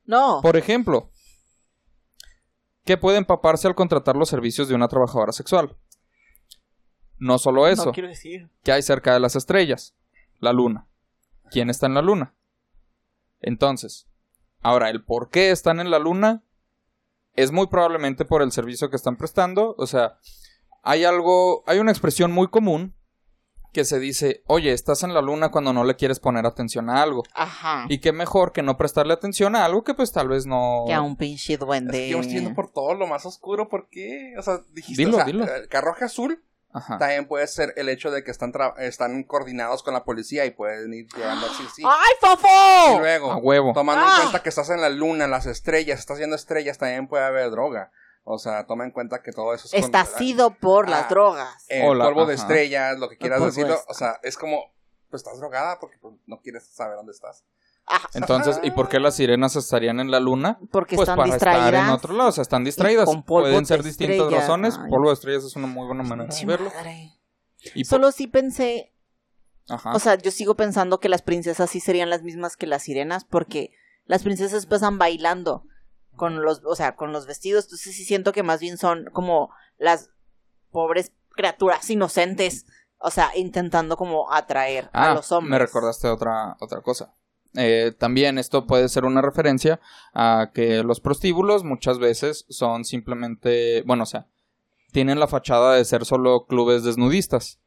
Speaker 2: No.
Speaker 1: Por ejemplo, que puede empaparse al contratar los servicios de una trabajadora sexual. No solo eso,
Speaker 2: No quiero decir.
Speaker 1: que hay cerca de las estrellas? La luna. ¿Quién está en la luna? Entonces, ahora, el por qué están en la luna es muy probablemente por el servicio que están prestando. O sea, hay algo, hay una expresión muy común que se dice, oye, estás en la luna cuando no le quieres poner atención a algo.
Speaker 2: Ajá.
Speaker 1: Y qué mejor que no prestarle atención a algo que pues tal vez no...
Speaker 2: Que a un pinche
Speaker 3: Es
Speaker 2: duende.
Speaker 3: que yo estoy yendo por todo lo más oscuro. ¿Por qué? O sea, dijiste.
Speaker 1: Dilo,
Speaker 3: o sea,
Speaker 1: dilo.
Speaker 3: El carruaje azul
Speaker 1: Ajá.
Speaker 3: también puede ser el hecho de que están, tra- están coordinados con la policía y pueden ir llevando así, sí.
Speaker 2: ¡Ay,
Speaker 3: Y
Speaker 2: fofo!
Speaker 3: luego,
Speaker 1: A huevo.
Speaker 3: tomando
Speaker 2: ¡Ah!
Speaker 3: en cuenta que estás en la luna, las estrellas, estás viendo estrellas, también puede haber droga. O sea, toma en cuenta que todo eso es
Speaker 2: Está
Speaker 3: con-
Speaker 2: sido por
Speaker 3: Ah.
Speaker 2: las drogas.
Speaker 3: el
Speaker 1: Hola,
Speaker 3: polvo de estrellas, lo que quieras decirlo. O sea, es como, pues estás drogada porque pues, no quieres saber dónde estás.
Speaker 1: Entonces, ¿y por qué las sirenas estarían en la luna?
Speaker 2: Porque
Speaker 1: Pues
Speaker 2: están
Speaker 1: para
Speaker 2: distraídas.
Speaker 1: estar en otro lado, o sea, están distraídas.
Speaker 2: con polvo
Speaker 1: Pueden
Speaker 2: de
Speaker 1: ser distintas
Speaker 2: estrellas.
Speaker 1: razones.
Speaker 2: Ay.
Speaker 1: Polvo de estrellas es una muy buena manera de verlo.
Speaker 2: madre.
Speaker 1: Y po-
Speaker 2: Solo sí pensé,
Speaker 1: Ajá.
Speaker 2: o sea, yo sigo pensando que las princesas sí serían las mismas que las sirenas porque las princesas pasan bailando con los, o sea, con los vestidos, entonces sí siento que más bien son como las pobres criaturas inocentes, o sea, intentando como atraer
Speaker 1: Ah,
Speaker 2: a los hombres.
Speaker 1: me recordaste otra, otra cosa. Eh, también esto puede ser una referencia a que los prostíbulos muchas veces son simplemente, bueno, o sea, tienen la fachada de ser solo clubes desnudistas.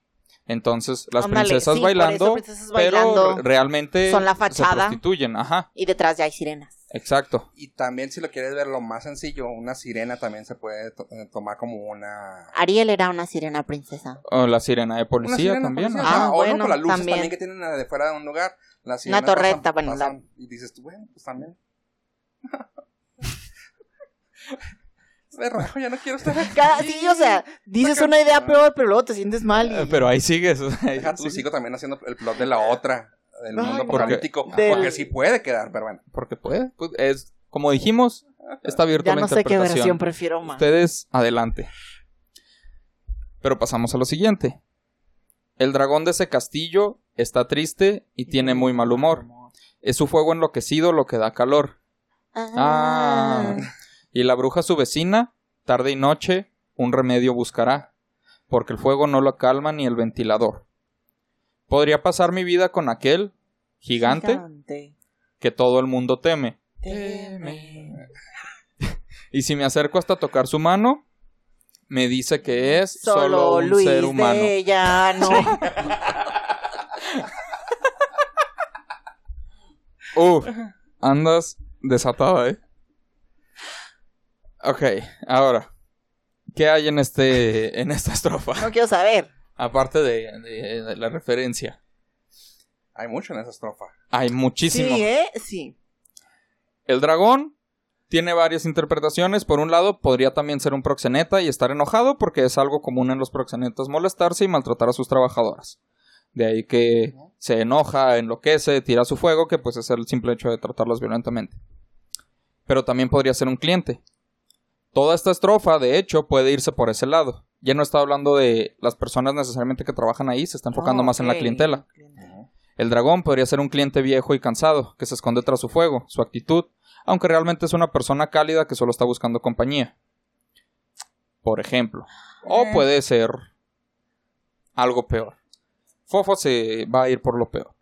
Speaker 1: Entonces, las
Speaker 2: Ándale,
Speaker 1: princesas
Speaker 2: sí,
Speaker 1: bailando,
Speaker 2: princesas
Speaker 1: pero
Speaker 2: bailando
Speaker 1: realmente
Speaker 2: son la
Speaker 1: se
Speaker 2: fachada.
Speaker 1: prostituyen. Ajá,
Speaker 2: Y detrás ya hay sirenas.
Speaker 1: Exacto.
Speaker 3: Y también, si lo quieres ver lo más sencillo, una sirena también se puede to- eh, tomar como una.
Speaker 2: Ariel era una sirena princesa.
Speaker 1: O la sirena de
Speaker 3: Una
Speaker 1: policía
Speaker 3: sirena
Speaker 1: también.
Speaker 3: policía.
Speaker 2: Ah,
Speaker 3: o
Speaker 2: bueno,
Speaker 3: no, con las luces
Speaker 2: también.
Speaker 3: también. que tienen de fuera de un lugar. Las
Speaker 2: Una
Speaker 3: sirenas
Speaker 2: torreta,
Speaker 3: pasan-
Speaker 2: bueno, la-
Speaker 3: Y dices tú, bueno, pues también. Rajo, ya no quiero estar aquí.
Speaker 2: Cada, sí, o sea, dices
Speaker 3: Saca-
Speaker 2: una idea peor, pero luego te sientes mal.
Speaker 1: Eh,
Speaker 2: Y...
Speaker 1: Pero ahí sigues. ahí
Speaker 3: Deja tú,
Speaker 1: sigues.
Speaker 3: sigo también haciendo el plot de la otra, del
Speaker 2: Ay,
Speaker 3: mundo apocalíptico.
Speaker 2: Del-
Speaker 3: Porque sí puede quedar, pero bueno.
Speaker 1: Porque puede. pues, es, como dijimos, está abierto
Speaker 2: ya
Speaker 1: a la
Speaker 2: no sé qué versión prefiero más.
Speaker 1: Ustedes, adelante. Pero pasamos a lo siguiente. El dragón de ese castillo está triste y tiene muy mal humor. Es su fuego enloquecido lo que da calor. Ah. Y la bruja su vecina, tarde y noche, un remedio buscará, porque el fuego no lo calma ni el ventilador. Podría pasar mi vida con aquel gigante
Speaker 2: Gigante.
Speaker 1: que todo el mundo teme.
Speaker 2: Teme.
Speaker 1: Y si me acerco hasta tocar su mano, me dice que es solo,
Speaker 2: Solo
Speaker 1: un
Speaker 2: Luis
Speaker 1: ser humano.
Speaker 2: de Llano.
Speaker 1: Uf, andas desatada, ¿eh? Ok, ahora, ¿qué hay en este en esta estrofa?
Speaker 2: No quiero saber.
Speaker 1: Aparte de, de- de la referencia.
Speaker 3: Hay mucho en esa estrofa.
Speaker 1: Hay muchísimo.
Speaker 2: Sí, ¿eh? Sí.
Speaker 1: El dragón Tiene varias interpretaciones. Por un lado, podría también ser un proxeneta y estar enojado porque es algo común en los proxenetas molestarse y maltratar a sus trabajadoras. De ahí que se enoja, enloquece, tira su fuego, que pues es el simple hecho de tratarlas violentamente. Pero también podría ser un cliente. Toda esta estrofa, de hecho, puede irse por ese lado. Ya no está hablando de las personas necesariamente que trabajan ahí, se está enfocando
Speaker 2: Ah,
Speaker 1: más en la clientela. El dragón podría ser un cliente viejo y cansado, que se esconde tras su fuego, su actitud, aunque realmente es una persona cálida que solo está buscando compañía. Por ejemplo. O
Speaker 2: Eh.
Speaker 1: puede ser algo peor. Fofo se va a ir por lo peor.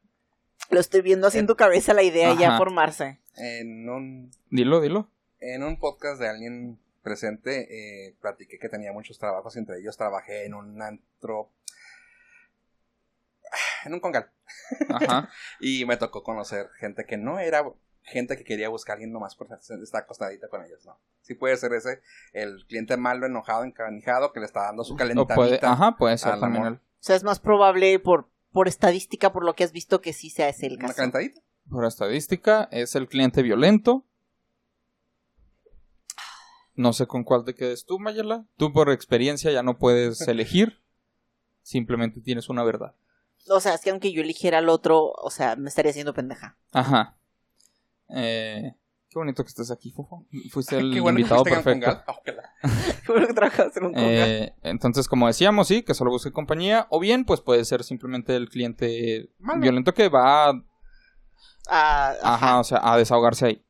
Speaker 2: Lo estoy viendo así en tu cabeza la idea ya formarse.
Speaker 3: En un,
Speaker 1: Dilo, dilo.
Speaker 3: en un podcast de alguien presente, eh, platiqué que tenía muchos trabajos, entre ellos trabajé en un antro. En un congal.
Speaker 1: Ajá.
Speaker 3: Y me tocó conocer gente que no era gente que quería buscar a alguien nomás por estar acostadita con ellos, no. Sí puede ser ese, el cliente malo, enojado, encanijado, que le está dando su
Speaker 1: O
Speaker 3: calentadita.
Speaker 1: puede, ajá, puede ser
Speaker 3: al
Speaker 1: también el-
Speaker 2: O sea, es más probable por, por estadística, por lo que has visto, que sí sea ese el
Speaker 3: Una
Speaker 2: caso.
Speaker 3: calentadita.
Speaker 1: por estadística, es el cliente violento. No sé con cuál te quedes tú, Mayela. Tú por experiencia ya no puedes elegir. Simplemente tienes una verdad.
Speaker 2: O sea, es que aunque yo eligiera al otro, o sea, me estaría haciendo pendeja.
Speaker 1: Ajá. Eh, qué bonito que estés aquí, Fofo. Fuiste el
Speaker 3: Qué bueno
Speaker 1: invitado perfecto.
Speaker 2: Qué bueno que trabajas en un congal.
Speaker 1: Eh, entonces, como decíamos, sí, que solo busque compañía. O bien, pues puede ser simplemente el cliente
Speaker 3: Malo.
Speaker 1: violento que va a
Speaker 2: Ah,
Speaker 1: Ajá, o sea, a desahogarse ahí.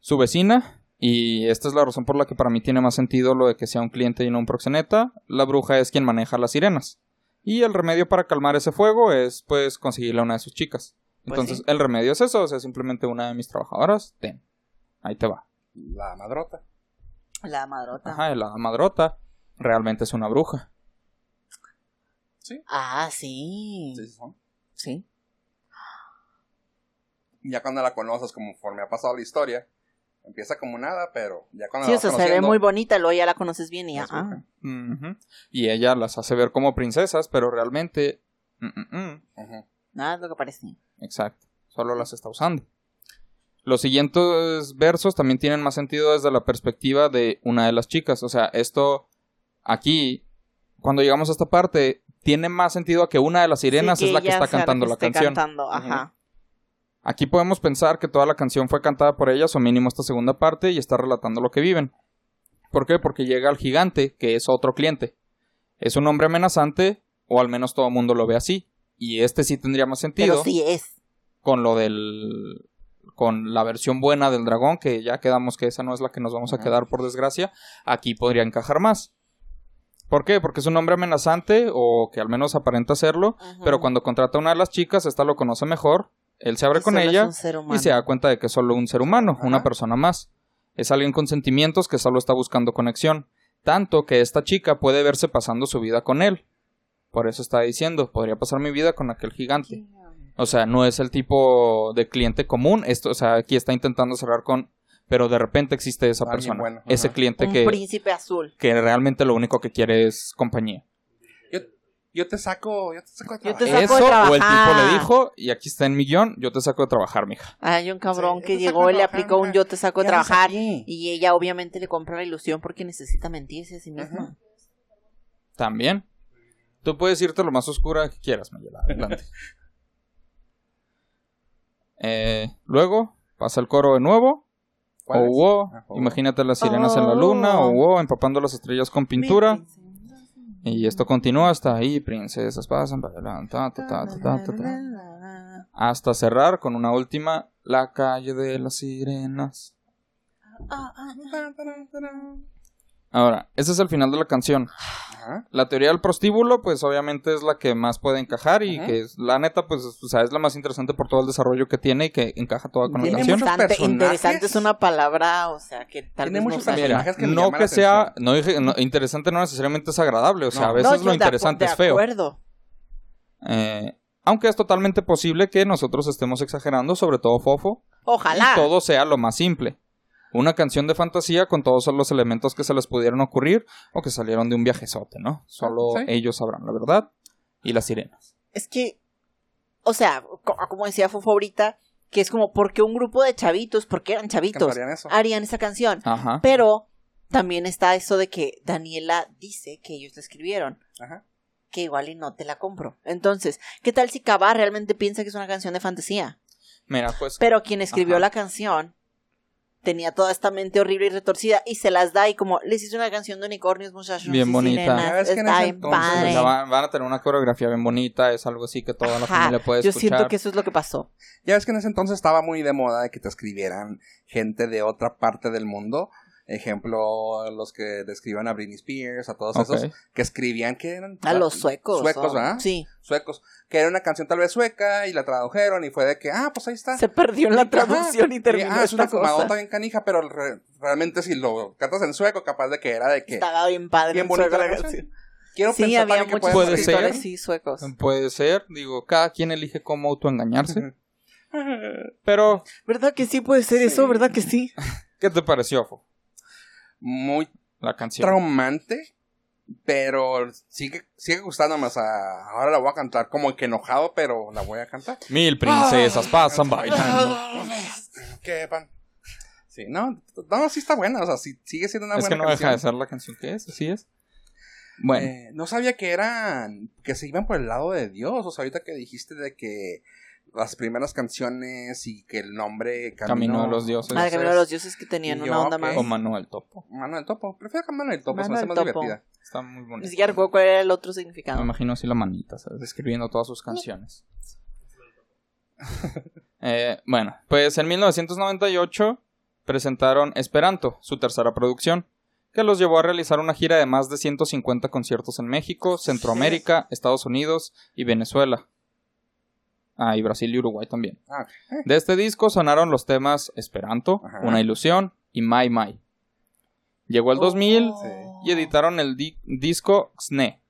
Speaker 1: Su vecina, y esta es la razón por la que para mí tiene más sentido lo de que sea un cliente y no un proxeneta, la bruja es quien maneja las sirenas. Y el remedio para calmar ese fuego es, pues, conseguirle a una de sus chicas.
Speaker 2: Pues
Speaker 1: Entonces,
Speaker 2: sí.
Speaker 1: el remedio es eso, o sea, simplemente una de mis trabajadoras, ten. Ahí te va.
Speaker 3: La madrota.
Speaker 2: La madrota.
Speaker 1: Ajá, la madrota realmente es una bruja.
Speaker 2: Ah, sí.
Speaker 3: Sí, sí, son.
Speaker 2: Sí.
Speaker 3: Ya cuando la conoces, conforme ha pasado la historia, empieza como nada, pero ya cuando
Speaker 2: Sí,
Speaker 3: la
Speaker 2: o sea,
Speaker 3: vas
Speaker 2: se ve muy bonita, luego ya la conoces bien y ya. Ah.
Speaker 1: Y ella las hace ver como princesas, pero realmente... mm, mm, mm.
Speaker 2: Nada es lo que parece.
Speaker 1: Exacto, solo las está usando. Los siguientes versos también tienen más sentido desde la perspectiva de una de las chicas. O sea, esto aquí, cuando llegamos a esta parte, tiene más sentido a que una de las sirenas
Speaker 2: Sí,
Speaker 1: es la que está cantando
Speaker 2: que
Speaker 1: la canción.
Speaker 2: cantando, ajá.
Speaker 1: Aquí podemos pensar que toda la canción fue cantada por ellas, o mínimo esta segunda parte, y está relatando lo que viven. ¿Por qué? Porque llega el gigante, que es otro cliente. Es un hombre amenazante, o al menos todo el mundo lo ve así. Y este sí tendría más sentido
Speaker 2: Pero sí es.
Speaker 1: con lo del con la versión buena del dragón que ya quedamos que esa no es la que nos vamos a quedar por desgracia aquí podría encajar más ¿por qué? porque es un hombre amenazante o que al menos aparenta serlo pero cuando contrata a una de las chicas esta lo conoce mejor él se abre con ella
Speaker 2: un ser
Speaker 1: y se da cuenta de que es solo un ser humano
Speaker 3: Ajá.
Speaker 1: una persona más es alguien con sentimientos que solo está buscando conexión tanto que esta chica puede verse pasando su vida con él por eso está diciendo podría pasar mi vida con aquel gigante o sea, no es el tipo de cliente común. Esto, o sea, aquí está intentando cerrar con. Pero de repente existe esa
Speaker 3: Alguien
Speaker 1: persona.
Speaker 3: bueno,
Speaker 1: ese cliente
Speaker 2: Un
Speaker 1: que,
Speaker 2: príncipe azul.
Speaker 1: que realmente lo único que quiere es compañía.
Speaker 3: Yo, te saco, yo te saco de
Speaker 2: Yo te
Speaker 3: trabajar.
Speaker 2: saco de
Speaker 1: Eso, o el
Speaker 2: trabajar.
Speaker 1: tipo le dijo, y aquí está en millón, yo te saco de trabajar, mija.
Speaker 2: Hay un cabrón
Speaker 3: Sí,
Speaker 2: que
Speaker 3: yo te
Speaker 2: llegó
Speaker 3: saco
Speaker 2: y le
Speaker 3: trabajar,
Speaker 2: aplicó un yo te saco de
Speaker 3: ¿Qué haces
Speaker 2: trabajar. Y ella obviamente le compra la ilusión porque necesita mentirse a sí misma.
Speaker 3: Ajá.
Speaker 1: También. Tú puedes irte lo más oscura que quieras, Mayela. Adelante. Eh, luego, pasa el coro de nuevo.
Speaker 3: ¿Cuál
Speaker 1: O wow,
Speaker 3: Ah, oh.
Speaker 1: imagínate las sirenas en la luna. O wow, empapando las estrellas con pintura. Y esto continúa hasta ahí, princesas pasan para adelante, ta, ta, ta, ta, ta, ta, hasta cerrar con una última, la calle de las sirenas. Ahora, ese es el final de la canción.
Speaker 3: Ajá.
Speaker 1: La teoría del prostíbulo, pues obviamente es la que más puede encajar y
Speaker 3: Ajá.
Speaker 1: que es, la neta, pues, o sea, es la más interesante por todo el desarrollo que tiene y que encaja toda con la canción.
Speaker 2: Interesante,
Speaker 3: personajes.
Speaker 2: interesante es una palabra, o sea, que tal
Speaker 3: Tiene
Speaker 2: vez
Speaker 3: muchos
Speaker 2: no
Speaker 3: personajes que
Speaker 1: no que
Speaker 3: la
Speaker 1: sea, no dije, no, interesante no necesariamente es agradable, o sea,
Speaker 3: No.
Speaker 1: a veces lo interesante es feo.
Speaker 2: De acuerdo.
Speaker 1: Eh, aunque es totalmente posible que nosotros estemos exagerando, sobre todo Fofo,
Speaker 2: Ojalá.
Speaker 1: y todo sea lo más simple. Una canción de fantasía con todos los elementos que se les pudieron ocurrir o que salieron de un viajezote, ¿no? Solo
Speaker 3: sí.
Speaker 1: ellos sabrán la verdad. Y las sirenas.
Speaker 2: Es que, o sea, co- como decía Fofo ahorita, que es como, ¿por qué un grupo de chavitos, porque eran chavitos,
Speaker 3: Cantarían eso.
Speaker 2: harían esa canción?
Speaker 1: Ajá.
Speaker 2: Pero también está eso de que Daniela dice que ellos la escribieron,
Speaker 3: Ajá.
Speaker 2: que igual y no te la compro. Entonces, ¿qué tal si Cabá realmente piensa que es una canción de fantasía?
Speaker 1: Mira, pues.
Speaker 2: Pero quien escribió
Speaker 1: Ajá.
Speaker 2: la canción tenía toda esta mente horrible y retorcida y se las da y como les hice una canción de unicornios, muchachos.
Speaker 1: Bien
Speaker 2: y
Speaker 1: bonita.
Speaker 2: sirenas,
Speaker 3: ves que
Speaker 2: está
Speaker 1: o sea, van, van a tener una coreografía bien bonita, es algo así que toda la
Speaker 2: Ajá,
Speaker 1: familia puede
Speaker 2: Yo
Speaker 1: escuchar.
Speaker 2: siento que eso es lo que pasó.
Speaker 3: Ya ves que en ese entonces estaba muy de moda de que te escribieran gente de otra parte del mundo. Ejemplo, los que describan a Britney Spears, a todos esos que escribían que eran
Speaker 2: A los suecos.
Speaker 3: Suecos. ¿verdad?
Speaker 2: Sí.
Speaker 3: Suecos. Que era una canción tal vez sueca y la tradujeron y fue de que, ah, pues ahí está.
Speaker 2: Se perdió en la
Speaker 3: Ajá.
Speaker 2: traducción y terminó
Speaker 3: Ah, es una fumadota bien canija, pero re- realmente si lo cantas en sueco, capaz de que era de que
Speaker 2: Estaba bien padre.
Speaker 3: bien
Speaker 2: en
Speaker 3: bonita la canción. quiero
Speaker 2: Sí,
Speaker 3: pensar
Speaker 2: había
Speaker 3: que
Speaker 2: muchos
Speaker 3: puede ser.
Speaker 2: sí suecos.
Speaker 1: Puede ser, digo, cada quien elige cómo autoengañarse. Pero,
Speaker 2: ¿Verdad que sí puede ser eso? ¿Verdad que sí?
Speaker 1: ¿qué te pareció, Fo?
Speaker 3: Muy
Speaker 1: La canción.
Speaker 3: traumante, pero sigue, sigue gustándome. O sea, ahora la voy a cantar como que enojado, pero la voy a cantar.
Speaker 1: Mil princesas pasan bailando.
Speaker 3: ¿Qué pan? Sí, no, no, sí está buena. O sea, sí, sigue siendo una
Speaker 1: Es que
Speaker 3: buena
Speaker 1: no deja de
Speaker 3: canción.
Speaker 1: ser la canción que es, así es. Bueno,
Speaker 3: Eh, no sabía que eran, que se iban por el lado de Dios. O sea, ahorita que dijiste de que las primeras canciones y que el nombre
Speaker 1: Camino de los Dioses.
Speaker 2: Ah, el Camino de los dioses que tenían una onda más.
Speaker 1: o Manuel Topo.
Speaker 3: Mano del Topo. Prefiero que Mano del Topo, se me hace más
Speaker 2: Topo.
Speaker 3: divertida.
Speaker 1: Está muy
Speaker 2: Ni
Speaker 1: bonito.
Speaker 2: siquiera recuerdo cuál era el otro
Speaker 1: Me
Speaker 2: significado.
Speaker 1: imagino así la manita, ¿sabes? Escribiendo todas sus canciones. Eh, bueno, pues en 1998 presentaron Esperanto, su tercera producción, que los llevó a realizar una gira de más de 150 conciertos en México, Centroamérica, Estados Unidos y Venezuela. Ah, y Brasil y Uruguay también.
Speaker 3: Ah,
Speaker 1: De este disco sonaron los temas Esperanto,
Speaker 3: Ajá.
Speaker 1: Una ilusión y Mai Mai. Llegó el 2000
Speaker 2: Oh.
Speaker 1: y editaron el di- disco XNE.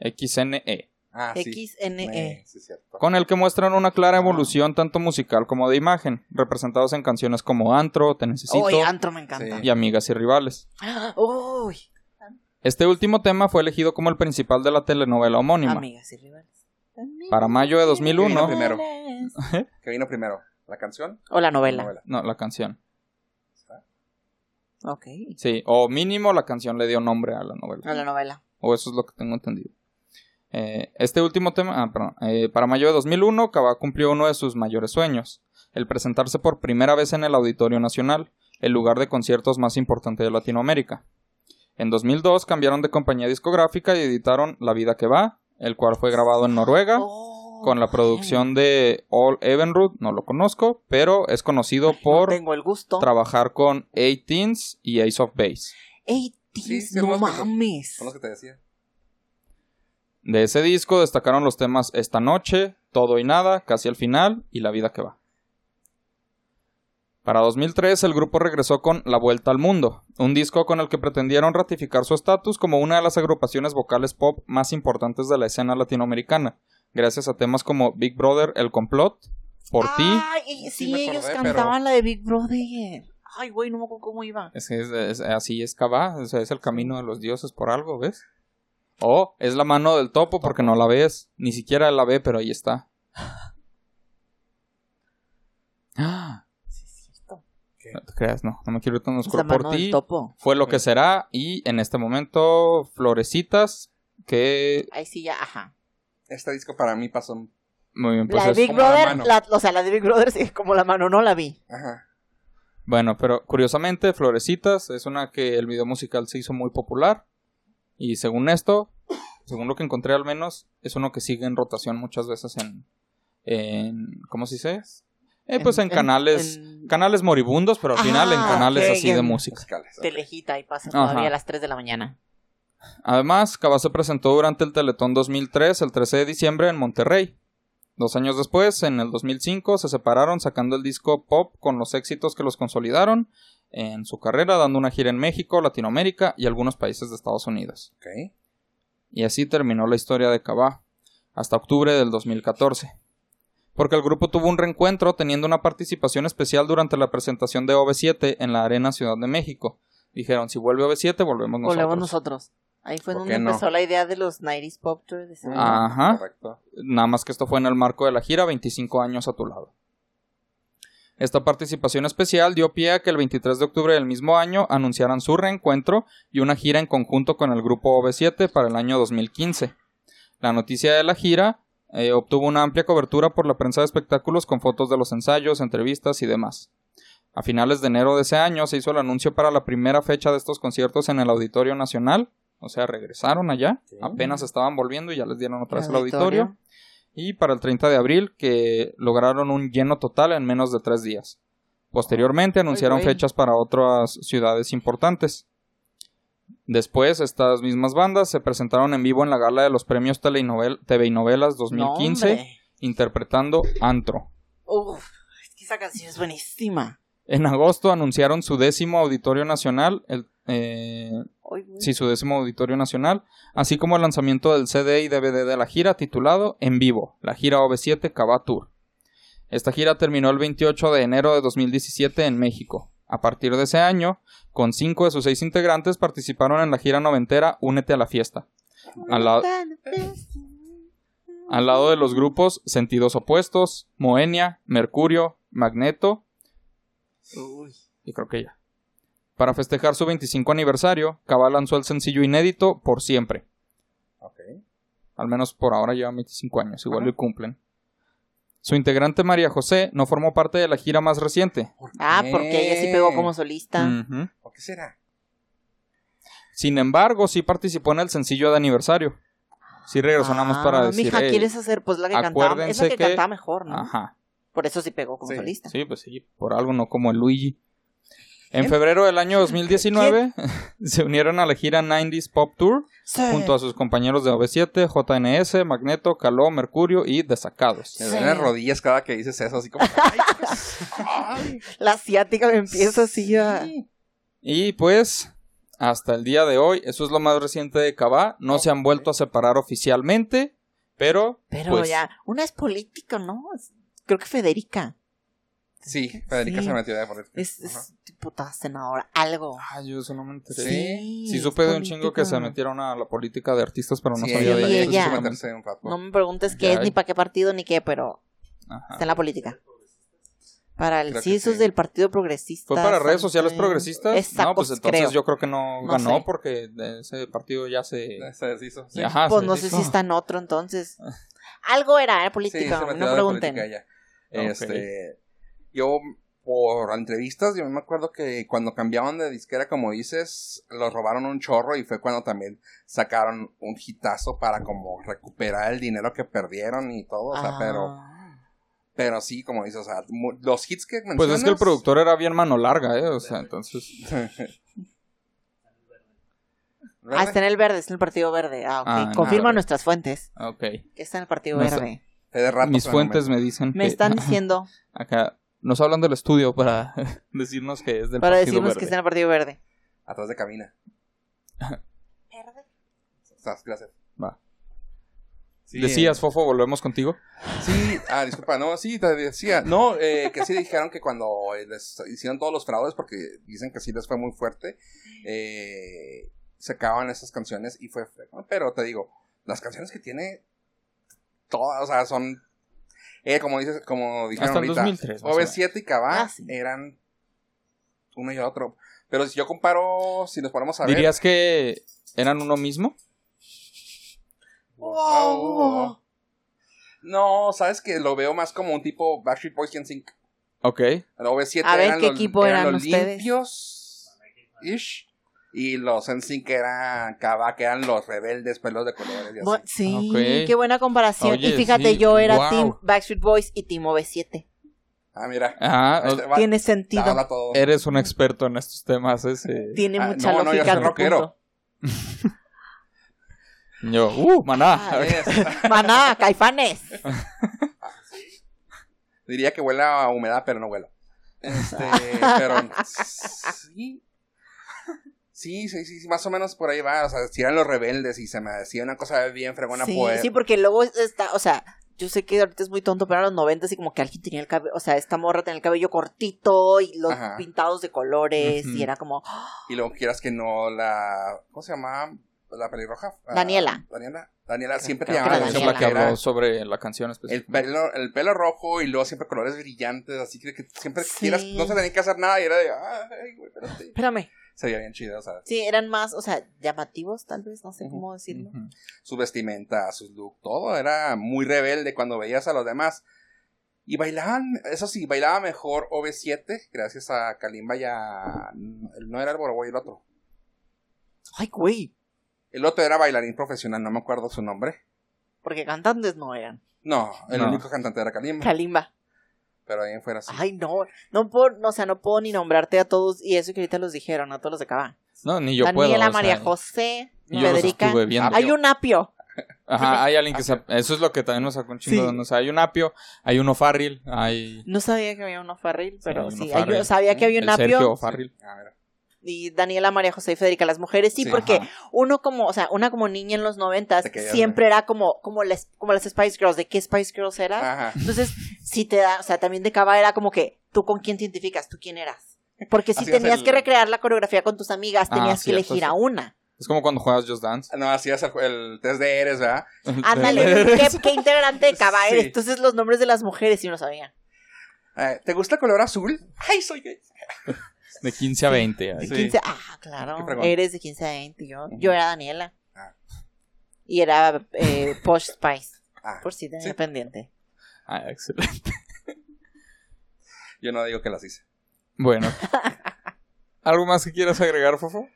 Speaker 1: XNE.
Speaker 3: ah, sí.
Speaker 2: XNE.
Speaker 3: Sí, cierto.
Speaker 1: con el que muestran una clara evolución tanto musical como de imagen, representados en canciones como Antro, Te Necesito
Speaker 2: Uy, Antro me encanta.
Speaker 1: Y Amigas y Rivales.
Speaker 2: Uy,
Speaker 1: Este último tema fue elegido como el principal de la telenovela homónima.
Speaker 2: amigas y rivales.
Speaker 1: Para mayo de
Speaker 3: Vino
Speaker 1: 2001,
Speaker 3: primero. ¿Qué vino primero? ¿La canción?
Speaker 2: O la novela.
Speaker 1: no, la canción.
Speaker 2: Ok.
Speaker 1: Sí, o mínimo la canción le dio nombre a la novela.
Speaker 2: A la novela.
Speaker 1: O eso es lo que tengo entendido. Eh, este último tema, ah, perdón, eh, para mayo de 2001, Cabá cumplió uno de sus mayores sueños, el presentarse por primera vez en el Auditorio Nacional, el lugar de conciertos más importante de Latinoamérica. En 2002 cambiaron de compañía discográfica y editaron La vida que va, el cual fue grabado en Noruega,
Speaker 2: Oh,
Speaker 1: con la producción de All Evenrude, no lo conozco, pero es conocido por
Speaker 2: Tengo el gusto.
Speaker 1: trabajar con A-Teens y Ace of Base.
Speaker 2: Ey,
Speaker 3: Sí,
Speaker 2: Teens,
Speaker 3: sí,
Speaker 2: no mames.
Speaker 3: Son los que te decía.
Speaker 1: De ese disco destacaron los temas Esta noche, Todo y Nada, Casi al final y La vida que va. Para 2003 el grupo regresó con La Vuelta al Mundo, un disco con el que pretendieron ratificar su estatus como una de las agrupaciones vocales pop más importantes de la escena latinoamericana, gracias a temas como Big Brother, El Complot, Por ti.
Speaker 2: Ay, sí,
Speaker 3: Sí
Speaker 2: ellos
Speaker 3: acordé,
Speaker 2: cantaban la de Big Brother. Ay, güey, no me acuerdo cómo iba.
Speaker 1: Es, que es- es- así es Cabá, sea, es el camino de los dioses por algo, ¿ves? O es la mano del topo porque no la ves, ni siquiera la ve, pero ahí está. Ah,
Speaker 2: es.
Speaker 1: No te creas, no, no me quiero ir tan
Speaker 2: Es
Speaker 1: oscuro por ti.
Speaker 2: topo.
Speaker 1: Fue lo que será y en este momento Florecitas que
Speaker 2: Ahí sí ya, ajá.
Speaker 3: Este disco para mí pasó.
Speaker 1: muy bien, pues
Speaker 2: la de
Speaker 1: es-
Speaker 2: Big
Speaker 3: como la
Speaker 2: Brother,
Speaker 3: mano.
Speaker 2: la- o sea, la de Big Brother sí, como la mano, no la vi.
Speaker 3: Ajá.
Speaker 1: Bueno, pero curiosamente, Florecitas es una que el video musical se hizo muy popular. Y según esto, según lo que encontré al menos, es uno que sigue en rotación muchas veces en. en ¿Cómo se dice? Eh, pues en,
Speaker 2: En-
Speaker 1: canales.
Speaker 2: en-
Speaker 1: Canales moribundos, pero al final en canales
Speaker 2: ok,
Speaker 1: así de música.
Speaker 2: Telejita y pasa
Speaker 1: Ajá.
Speaker 2: todavía a las 3 de la mañana.
Speaker 1: Además, Cabá se presentó durante el Teletón 2003, el 13 de diciembre, en Monterrey. Dos años después, en el 2005, se separaron sacando el disco pop con los éxitos que los consolidaron en su carrera, dando una gira en México, Latinoamérica y algunos países de Estados Unidos.
Speaker 3: Ok.
Speaker 1: Y así terminó la historia de Cabá, hasta octubre del 2014. Porque el grupo tuvo un reencuentro teniendo una participación especial durante la presentación de OV7 en la Arena Ciudad de México. Dijeron, si vuelve OV7, volvemos nosotros.
Speaker 2: Volvemos nosotros. Ahí fue
Speaker 3: ¿Por
Speaker 2: donde
Speaker 3: no?
Speaker 2: empezó la idea de los 90s Pop Tour. de
Speaker 1: Ah. Ajá.
Speaker 3: Correcto.
Speaker 1: Nada más que esto fue en el marco de la gira 25 años a tu lado. Esta participación especial dio pie a que el 23 de octubre del mismo año anunciaran su reencuentro y una gira en conjunto con el grupo OV7 para el año 2015. La noticia de la gira eh, obtuvo una amplia cobertura por la prensa de espectáculos con fotos de los ensayos, entrevistas y demás. A finales de enero de ese año se hizo el anuncio para la primera fecha de estos conciertos en el Auditorio Nacional, o sea, regresaron allá, apenas estaban volviendo y ya les dieron otra vez el auditorio y para el 30 de abril que lograron un lleno total en menos de tres días. Posteriormente anunciaron fechas para otras ciudades importantes. Después, estas mismas bandas se presentaron en vivo en la gala de los premios telenovel TV y Novelas 2015,
Speaker 2: No, hombre.
Speaker 1: interpretando Antro.
Speaker 2: Uf, es que esa canción es buenísima.
Speaker 1: En agosto anunciaron su décimo auditorio nacional, el, eh, sí, su décimo auditorio nacional, así como el lanzamiento del CD y DVD de la gira titulado En Vivo, la gira OV7 Cava Tour. Esta gira terminó el 28 de enero de 2017 en México. A partir de ese año, con cinco de sus seis integrantes participaron en la gira noventera Únete a la fiesta. Al, la- al lado de los grupos Sentidos Opuestos, Moenia, Mercurio, Magneto
Speaker 2: Uy.
Speaker 1: y creo que ya. Para festejar su 25 aniversario, Cava lanzó el sencillo inédito Por Siempre. Al menos por ahora lleva 25 años, igual lo cumplen. Su integrante María José no formó parte de la gira más reciente.
Speaker 3: ¿Por
Speaker 2: Ah, porque ella sí pegó como solista.
Speaker 1: Ujú.
Speaker 3: ¿Por qué será?
Speaker 1: Sin embargo, sí participó en el sencillo de aniversario. Sí regresó nada más para
Speaker 2: Ah,
Speaker 1: decir.
Speaker 2: Mija,
Speaker 1: "Ey,
Speaker 2: ¿quieres hacer? Pues la que cantaba. Es
Speaker 1: acuérdense
Speaker 2: la que,
Speaker 1: que-
Speaker 2: cantaba mejor, ¿no?
Speaker 1: Ajá.
Speaker 2: Por eso sí pegó como
Speaker 3: Sí.
Speaker 2: solista.
Speaker 1: Sí, pues sí, por algo no como el Luigi. En febrero del año 2019 se unieron a la gira 90s Pop Tour
Speaker 2: Sí.
Speaker 1: junto a sus compañeros de OV7, JNS, Magneto, Caló, Mercurio y Desacados.
Speaker 3: Me
Speaker 2: Sí.
Speaker 3: duelen las rodillas cada que dices eso, así como. Ay, pues, ay,
Speaker 2: La asiática me empieza así a...
Speaker 3: sí.
Speaker 1: Y pues, hasta el día de hoy, eso es lo más reciente de Cabá. No se han vuelto a separar oficialmente, pero.
Speaker 2: Pero
Speaker 1: pues,
Speaker 2: ya, una es política, ¿no? Creo que Federica.
Speaker 3: Sí, Federica
Speaker 2: Sí.
Speaker 3: se metió de política.
Speaker 2: Es, es diputada, senadora, algo.
Speaker 1: Ay, yo eso no me enteré.
Speaker 3: Sí.
Speaker 1: Sí, supe de un chingo que se metieron a la política de artistas, pero no
Speaker 3: Sí,
Speaker 1: sabía
Speaker 2: ella-
Speaker 1: de
Speaker 2: ella-
Speaker 3: un rato.
Speaker 2: No me preguntes qué
Speaker 1: Ya,
Speaker 2: es, ni
Speaker 1: ya.
Speaker 2: para qué partido, ni qué, pero
Speaker 1: Ajá.
Speaker 2: está en la política. Para el sí, eso es del Partido Progresista.
Speaker 1: ¿Fue para redes sociales progresistas?
Speaker 2: Exacto,
Speaker 1: no, pues entonces
Speaker 2: creo.
Speaker 1: yo creo que no,
Speaker 2: No
Speaker 1: ganó
Speaker 2: sé.
Speaker 1: porque de ese partido ya se...
Speaker 3: Se deshizo. Sí,
Speaker 1: Ajá,
Speaker 2: Pues
Speaker 1: se
Speaker 2: no sé
Speaker 1: hizo.
Speaker 2: si está en otro entonces. Algo era, era
Speaker 3: sí
Speaker 2: política, no pregunten.
Speaker 3: política.
Speaker 1: Ok.
Speaker 3: Este. Yo, por entrevistas, yo me acuerdo que cuando cambiaban de disquera, como dices, los robaron un chorro y fue cuando también sacaron un hitazo para como recuperar el dinero que perdieron y todo. O sea,
Speaker 2: Ah.
Speaker 3: pero, pero sí, como dices, o sea, mu- los hits que mencionas.
Speaker 1: Pues es que el productor era bien mano larga, ¿eh? O sea, entonces...
Speaker 2: Ah, está en el verde, está en el Partido Verde. Ah, ok.
Speaker 1: Ah,
Speaker 2: Confirma
Speaker 1: nada.
Speaker 2: nuestras fuentes.
Speaker 1: Ok.
Speaker 2: Que está en el Partido Verde.
Speaker 3: de rato,
Speaker 1: Mis
Speaker 3: pero
Speaker 1: fuentes me dicen
Speaker 2: Me
Speaker 1: que-
Speaker 2: están diciendo
Speaker 1: Acá nos hablan del estudio para decirnos que es del
Speaker 2: para
Speaker 1: Partido
Speaker 2: decirnos
Speaker 1: Verde.
Speaker 2: que está en el Partido Verde.
Speaker 3: Atrás de cabina. Estás, gracias.
Speaker 1: Va.
Speaker 3: Sí,
Speaker 1: Decías,
Speaker 3: eh,
Speaker 1: Fofo, volvemos contigo.
Speaker 3: Sí, ah, disculpa, no, sí, te decía, no, eh, que sí dijeron que cuando les hicieron todos los fraudes, porque dicen que sí les fue muy fuerte, eh, sacaban esas canciones y fue pero te digo, las canciones que tiene, todas, o sea, son, eh, como dices, como dijeron
Speaker 1: Hasta el
Speaker 3: ahorita,
Speaker 1: 2003, más o
Speaker 3: OV7 y Cabá
Speaker 2: Ah, sí.
Speaker 3: eran uno y otro, pero si yo comparo, si nos ponemos a ver,
Speaker 1: ¿Dirías que eran uno mismo?
Speaker 3: Wow. No, sabes que lo veo más como un tipo Backstreet Boys y NSYNC.
Speaker 1: Ok.
Speaker 3: El OV7
Speaker 2: A ver,
Speaker 3: eran
Speaker 2: ¿qué
Speaker 3: los,
Speaker 2: equipo eran
Speaker 3: los
Speaker 2: ustedes?
Speaker 3: limpios ish, y los NSYNC eran Kaba, que eran los rebeldes, pelos de colores y así.
Speaker 2: Bu- sí, qué buena comparación.
Speaker 1: Oye,
Speaker 2: y fíjate,
Speaker 1: sí,
Speaker 2: yo era
Speaker 1: wow.
Speaker 2: Team Backstreet Boys y Team OV7.
Speaker 3: Ah, mira.
Speaker 1: Ah,
Speaker 3: Este, va-
Speaker 2: Tiene sentido.
Speaker 1: eres un experto en estos temas, ese.
Speaker 2: Tiene
Speaker 3: Ah,
Speaker 2: mucha
Speaker 3: no, no, yo
Speaker 2: lógica.
Speaker 3: rockero.
Speaker 2: punto.
Speaker 1: Yo, uh, maná.
Speaker 2: Ah, Maná, caifanes.
Speaker 3: diría que huele a humedad, pero no huelo. Este, pero sí. Sí, sí, sí, sí, más o menos por ahí va. O sea, si eran los rebeldes y se me decía una cosa bien fregona,
Speaker 2: Sí,
Speaker 3: pues.
Speaker 2: sí, porque luego está, o sea, yo sé que ahorita es muy tonto, pero en los 90 y como que alguien tenía el cabello, o sea, esta morra tenía el cabello cortito y los
Speaker 3: Ajá.
Speaker 2: pintados de colores y era como,
Speaker 3: Y luego quieras que no la. ¿Cómo se llama? la pelirroja. ah,
Speaker 2: Daniela.
Speaker 3: Daniela. Daniela siempre te llamaba la atención
Speaker 1: la que habló sobre la canción
Speaker 3: el
Speaker 1: específica.
Speaker 3: pelo, el pelo rojo y luego siempre colores brillantes, así que, que siempre
Speaker 2: Sí.
Speaker 3: quieras, no se tenía que hacer nada y era de, ay, güey, espérate.
Speaker 2: Espérame.
Speaker 3: Se veía bien chido, o sea,
Speaker 2: Sí, eran más, o sea, llamativos, tal vez, no sé cómo decirlo.
Speaker 3: Su vestimenta, sus look, todo era muy rebelde cuando veías a los demás. Y bailaban, eso sí, bailaba mejor OV7, gracias a Kalimba y a... No era el Boroboy el otro.
Speaker 2: Ay, güey.
Speaker 3: El otro era bailarín profesional, no me acuerdo su nombre.
Speaker 2: Porque cantantes no eran.
Speaker 3: No, el
Speaker 1: No.
Speaker 3: único cantante era Kalimba.
Speaker 2: Kalimba.
Speaker 3: Pero ahí en fuera sí.
Speaker 2: Ay, no. No puedo, no, o sea, no puedo ni nombrarte a todos. Y eso que ahorita los dijeron, a todos los de Cabá.
Speaker 1: No, ni yo
Speaker 2: Daniela,
Speaker 1: puedo. sea,
Speaker 2: María José,
Speaker 1: yo los
Speaker 2: Federica. Hay un apio.
Speaker 1: Ajá, hay alguien que se... Eso es lo que también nos sacó un chingo
Speaker 2: Sí.
Speaker 1: de. O sea, hay un apio, hay un O'Farrill, hay...
Speaker 2: No sabía que había un Farril, pero
Speaker 1: hay un
Speaker 2: sí. Hay- sabía que había un
Speaker 1: el Sergio
Speaker 2: apio.
Speaker 1: O'Farrill.
Speaker 3: A ver.
Speaker 2: Y Daniela, María José y Federica, las mujeres. Sí,
Speaker 3: Sí.
Speaker 2: porque
Speaker 1: Ajá.
Speaker 2: uno como, o sea, una como niña en los noventas siempre era como, como las, como las Spice Girls. ¿De qué Spice Girls era?
Speaker 3: Ajá.
Speaker 2: Entonces, si te da, o sea, también de Cava era como que, ¿tú con quién te identificas? ¿Tú quién eras? Porque si tenías
Speaker 3: el-
Speaker 2: que recrear la coreografía con tus amigas,
Speaker 1: Ah,
Speaker 2: tenías que elegir
Speaker 1: sí.
Speaker 2: a una.
Speaker 1: Es como cuando juegas Just Dance.
Speaker 3: No, hacías el, el test de Eres, ¿verdad?
Speaker 2: Ándale, ¿qué, qué integrante de Cava
Speaker 3: Sí.
Speaker 2: eres? Entonces los nombres de las mujeres sí no sabían.
Speaker 3: Eh, ¿Te gusta el color azul? ¡Ay, soy gay!
Speaker 1: De 15 a 20.
Speaker 2: De
Speaker 1: ahí.
Speaker 3: Sí.
Speaker 2: 15, ah, claro, eres de 15 a 20. Yo, yo era Daniela.
Speaker 3: Ah.
Speaker 2: Y era eh, Posh Spice,
Speaker 3: Ah,
Speaker 2: por si tenía
Speaker 3: Sí.
Speaker 2: pendiente.
Speaker 1: Ah, excelente.
Speaker 3: yo no digo que las hice.
Speaker 1: Bueno. ¿Algo más que quieras agregar, Fofo?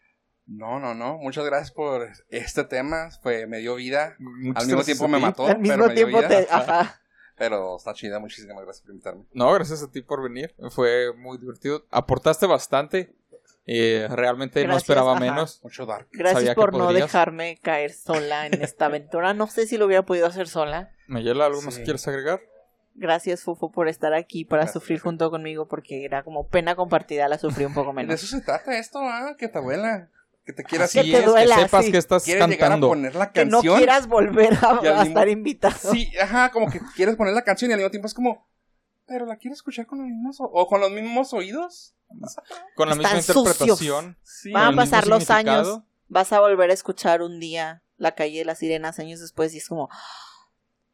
Speaker 3: No, no, no. Muchas gracias por este tema. Fue, me dio vida.
Speaker 1: Muchas
Speaker 3: Al mismo tiempo me mató.
Speaker 2: Al mismo
Speaker 3: pero me dio
Speaker 2: tiempo
Speaker 3: vida.
Speaker 2: te... Ajá.
Speaker 3: Pero está chida. Muchísimas gracias por invitarme.
Speaker 1: No, gracias a ti por venir. Fue muy divertido. Aportaste bastante. Eh, realmente no
Speaker 2: Gracias,
Speaker 1: esperaba
Speaker 2: ajá.
Speaker 1: menos.
Speaker 3: Mucho dark.
Speaker 2: Gracias
Speaker 1: Sabía que
Speaker 2: por no
Speaker 1: podrías.
Speaker 2: dejarme caer sola en esta aventura. No sé si lo hubiera podido hacer sola.
Speaker 1: Mayela, ¿algo más
Speaker 3: Sí.
Speaker 1: que quieres agregar?
Speaker 2: Gracias, Fufo, por estar aquí para
Speaker 3: Gracias,
Speaker 2: sufrir junto conmigo porque era como pena compartida, la sufrí un poco
Speaker 3: De
Speaker 2: menos.
Speaker 3: eso se trata esto, ¿ah? Que te abuela. Que te quieras
Speaker 2: Que
Speaker 1: Así
Speaker 2: te
Speaker 1: es,
Speaker 2: duela,
Speaker 1: que sepas
Speaker 2: sí.
Speaker 1: que estás
Speaker 3: Quieres llegar a
Speaker 1: cantando.
Speaker 3: poner la
Speaker 2: Que no quieras volver a, estar invitado.
Speaker 3: Sí, ajá, como que quieres poner la canción y al mismo tiempo es como. Pero la quieres escuchar con los mismos o, o con los mismos oídos.
Speaker 1: Con la misma interpretación.
Speaker 3: Sí.
Speaker 2: Van a pasar los años. Vas a volver a escuchar un día La calle de las sirenas años después y es como, "Ah,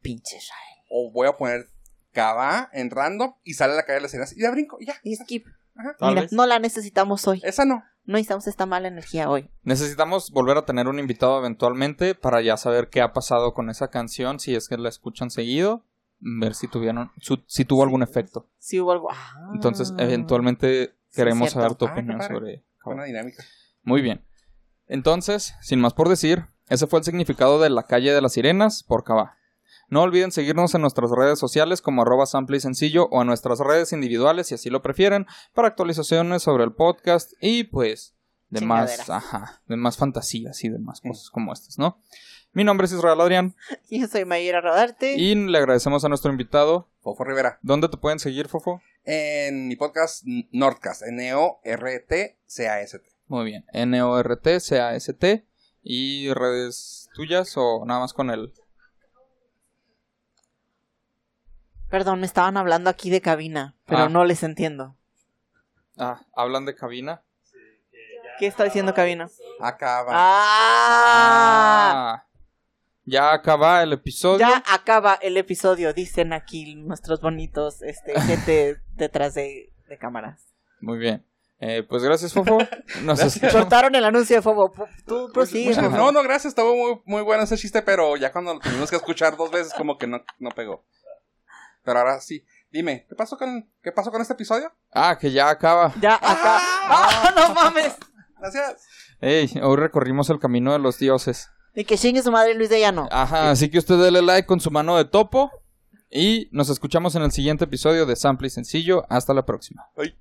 Speaker 2: pinche Shael.
Speaker 3: O voy a poner Cava en random y sale la calle de las sirenas y ya brinco y ya.
Speaker 2: Y skip.
Speaker 3: Ajá.
Speaker 2: Mira, no la necesitamos hoy.
Speaker 3: Esa no.
Speaker 2: No necesitamos esta mala energía hoy.
Speaker 1: Necesitamos volver a tener un invitado eventualmente para ya saber qué ha pasado con esa canción, si es que la escuchan seguido, ver si tuvieron, su- si tuvo algún efecto.
Speaker 2: Si hubo algo. Ah.
Speaker 1: Entonces, eventualmente queremos saber tu
Speaker 3: Ah,
Speaker 1: opinión sobre.
Speaker 3: Buena dinámica.
Speaker 1: Muy bien. Entonces, sin más por decir, ese fue el significado de la calle de las sirenas por Cabá. No olviden seguirnos en nuestras redes sociales como arroba sample y sencillo o en nuestras redes individuales si así lo prefieren para actualizaciones sobre el podcast y pues de más, ajá, de más fantasías y de más cosas como estas, ¿no? Mi nombre es Israel Adrián
Speaker 2: Yo soy Mayera Rodarte.
Speaker 1: y le agradecemos a nuestro invitado.
Speaker 3: Fofo Rivera.
Speaker 1: ¿Dónde te pueden seguir, Fofo?
Speaker 3: En mi podcast Nordcast. N-O-R-T-C-A-S-T.
Speaker 1: Muy bien. N-O-R-T, C-A-S-T. ¿Y redes tuyas o nada más con el
Speaker 2: Perdón, me estaban hablando aquí de cabina, pero
Speaker 1: Ah.
Speaker 2: no les entiendo.
Speaker 1: Ah, hablan de cabina.
Speaker 2: ¿Qué está diciendo cabina?
Speaker 3: Acaba.
Speaker 2: ¡Ah!
Speaker 1: Ah. Ya acaba el episodio.
Speaker 2: Ya acaba el episodio, dicen aquí nuestros bonitos este, gente detrás de, de cámaras.
Speaker 1: Muy bien. Eh, pues gracias, Fofo. Nos
Speaker 3: Gracias.
Speaker 2: Cortaron el anuncio de Fobo. Tú prosigue.
Speaker 3: Muchas-
Speaker 2: Fofo.
Speaker 3: no, no, gracias. Estuvo muy, muy bueno ese chiste, pero ya cuando lo tuvimos que escuchar dos veces, como que no, no pegó. Pero ahora sí. Dime, ¿qué pasó con, qué pasó con este episodio?
Speaker 1: Ah, que ya acaba.
Speaker 2: Ya acá. ¡Ah, no mames!
Speaker 3: Gracias.
Speaker 1: Ey, hoy recorrimos el camino de los dioses.
Speaker 2: Y que chingue su madre Luis de Llano.
Speaker 1: Ajá, así que usted dele like con su mano de topo. Y nos escuchamos en el siguiente episodio de Sample y Sencillo. Hasta la próxima.
Speaker 3: Ay.